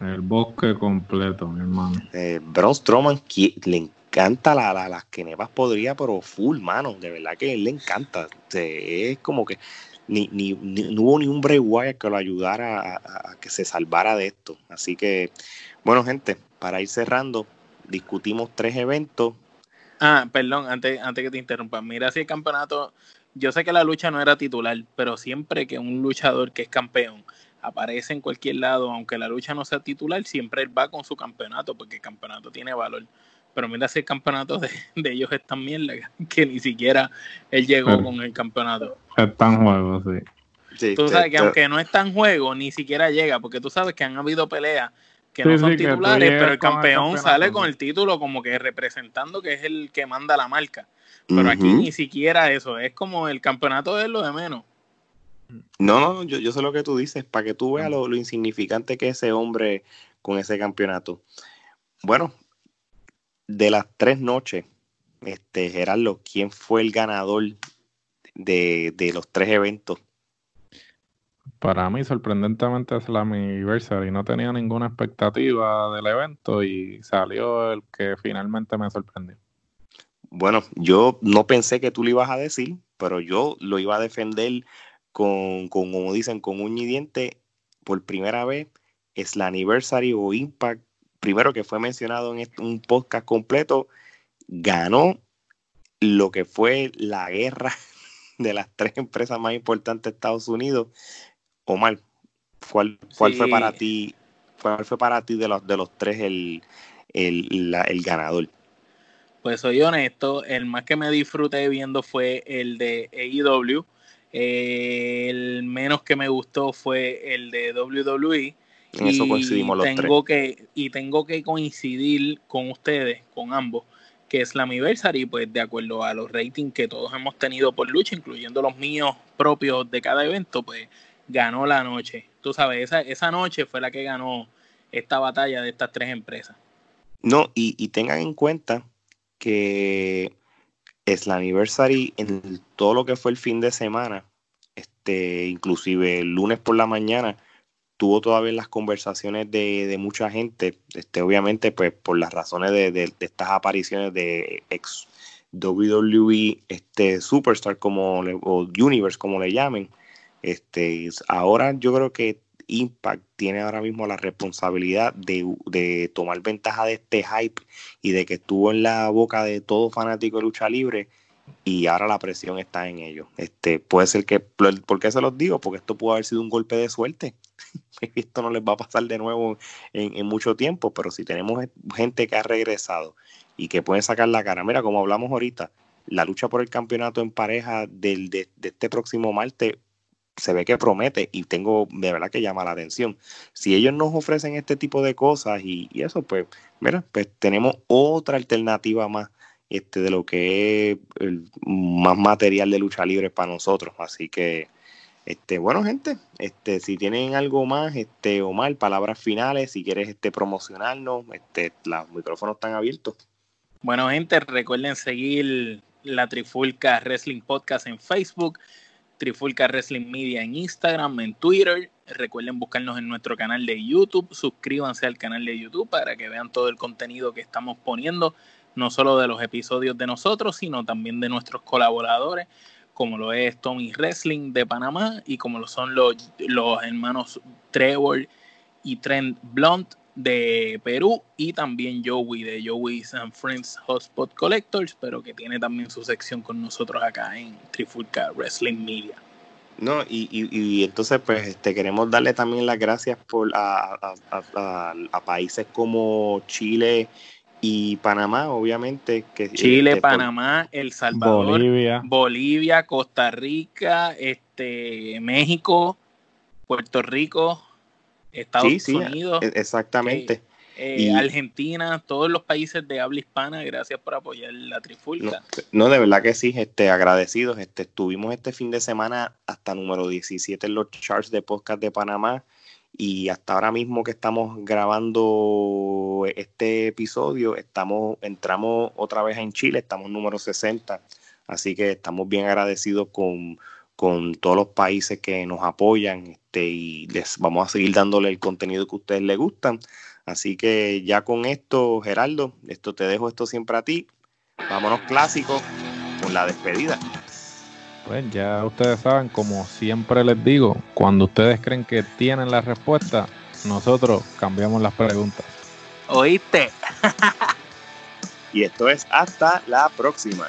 C: El bosque completo, mi hermano.
A: Eh, Braun Strowman le encanta la, la, las Kenepas podría, pero full, mano. De verdad que él le encanta. es como que ni, ni, no hubo ni un Bray Wyatt que lo ayudara a, que se salvara de esto. Así que, bueno, gente, para ir cerrando, discutimos tres eventos.
B: Ah, perdón, antes, antes que te interrumpa. Mira si el campeonato, yo sé que la lucha no era titular, pero siempre que un luchador que es campeón aparece en cualquier lado, aunque la lucha no sea titular, siempre él va con su campeonato, porque el campeonato tiene valor. Pero mira si el campeonato de, ellos es tan mierda que ni siquiera él llegó con el campeonato.
C: Está en juego,
B: sí. tú sabes que aunque no está en juego, ni siquiera llega, porque tú sabes que han habido peleas que no son titulares, pero el campeón sale con el título como que representando que es el que manda la marca. Pero aquí ni siquiera eso, es como el campeonato es lo de menos.
A: No, no, yo, yo sé lo que tú dices, para que tú veas lo, insignificante que es ese hombre con ese campeonato. Bueno, de las tres noches, este, Gerardo, ¿quién fue el ganador de, de los tres eventos?
C: Para mí, sorprendentemente, es la Anniversary. No tenía ninguna expectativa del evento y salió el que finalmente me sorprendió.
A: Bueno, yo no pensé que tú lo ibas a decir, pero yo lo iba a defender con, como dicen, con un y diente por primera vez. Es la Anniversary o Impact, primero que fue mencionado en un podcast completo, ganó lo que fue la guerra de las tres empresas más importantes de Estados Unidos. Omar, ¿cuál, cuál fue para ti? ¿Cuál fue para ti de los de los tres el, el, el ganador?
B: Pues soy honesto, el más que me disfruté viendo fue el de AEW. el menos que me gustó fue el de WWE.
A: En eso coincidimos los
B: tengo Que, y tengo que coincidir con ustedes, con ambos, que es la Anniversary, pues de acuerdo a los ratings que todos hemos tenido por lucha, incluyendo los míos propios de cada evento, pues ganó la noche. Tú sabes, esa, esa noche fue la que ganó esta batalla de estas tres empresas.
A: No, y, y tengan en cuenta que es la anniversary en todo lo que fue el fin de semana, este, inclusive el lunes por la mañana, tuvo todavía las conversaciones de, de mucha gente, este, obviamente pues por las razones de, de, estas apariciones de ex WWE este, Superstar como o Universe como le llamen. Este, ahora yo creo que Impact tiene ahora mismo la responsabilidad de, tomar ventaja de este hype y de que estuvo en la boca de todo fanático de lucha libre y ahora la presión está en ellos. Este, puede ser que, ¿por qué se los digo? Porque esto puede haber sido un golpe de suerte. esto no les va a pasar de nuevo en, mucho tiempo, pero si tenemos gente que ha regresado y que puede sacar la cara, mira, como hablamos ahorita, la lucha por el campeonato en pareja del, de, de este próximo martes se ve que promete y tengo de verdad que llama la atención. Si ellos nos ofrecen este tipo de cosas y, eso, pues, mira, pues tenemos otra alternativa más este, de lo que es el, más material de lucha libre para nosotros. Así que, este, bueno, gente, este, si tienen algo más, este, o mal, palabras finales, si quieres este, promocionarnos, este, los micrófonos están abiertos.
B: Bueno, gente, recuerden seguir la Trifulca Wrestling Podcast en Facebook Trifulca Wrestling Media en Instagram, en Twitter. Recuerden buscarnos en nuestro canal de YouTube. Suscríbanse al canal de YouTube para que vean todo el contenido que estamos poniendo, no solo de los episodios de nosotros, sino también de nuestros colaboradores, como lo es Tommy Wrestling de Panamá y como lo son los, los hermanos Trevor y Trent Blunt de Perú y también Joey de Joey's and Friends Hotspot Collectors, pero que tiene también su sección con nosotros acá en Trifulca Wrestling Media.
A: No, y, y, entonces pues este, queremos darle también las gracias por a, a, países como Chile y Panamá, obviamente. Que,
B: Chile, este, Panamá, El Salvador, Bolivia. Bolivia, Costa Rica, este, México, Puerto Rico, Estados Unidos.
A: E, exactamente.
B: Eh, Argentina, todos los países de habla hispana, gracias por apoyar la trifulca.
A: No, de verdad que sí, este, agradecidos. Este, estuvimos este fin de semana hasta número 17 en los charts de podcast de Panamá y hasta ahora mismo que estamos grabando este episodio, estamos, entramos otra vez en Chile, estamos número 60, así que estamos bien agradecidos con, con todos los países que nos apoyan este, y les vamos a seguir dándole el contenido que a ustedes les gustan. Así que ya con esto, Geraldo, esto te dejo esto siempre a ti. Vámonos clásicos con la despedida.
C: Pues ya ustedes saben, como siempre les digo, cuando ustedes creen que tienen la respuesta, nosotros cambiamos las preguntas.
B: ¿Oíste?
A: y esto es hasta la próxima.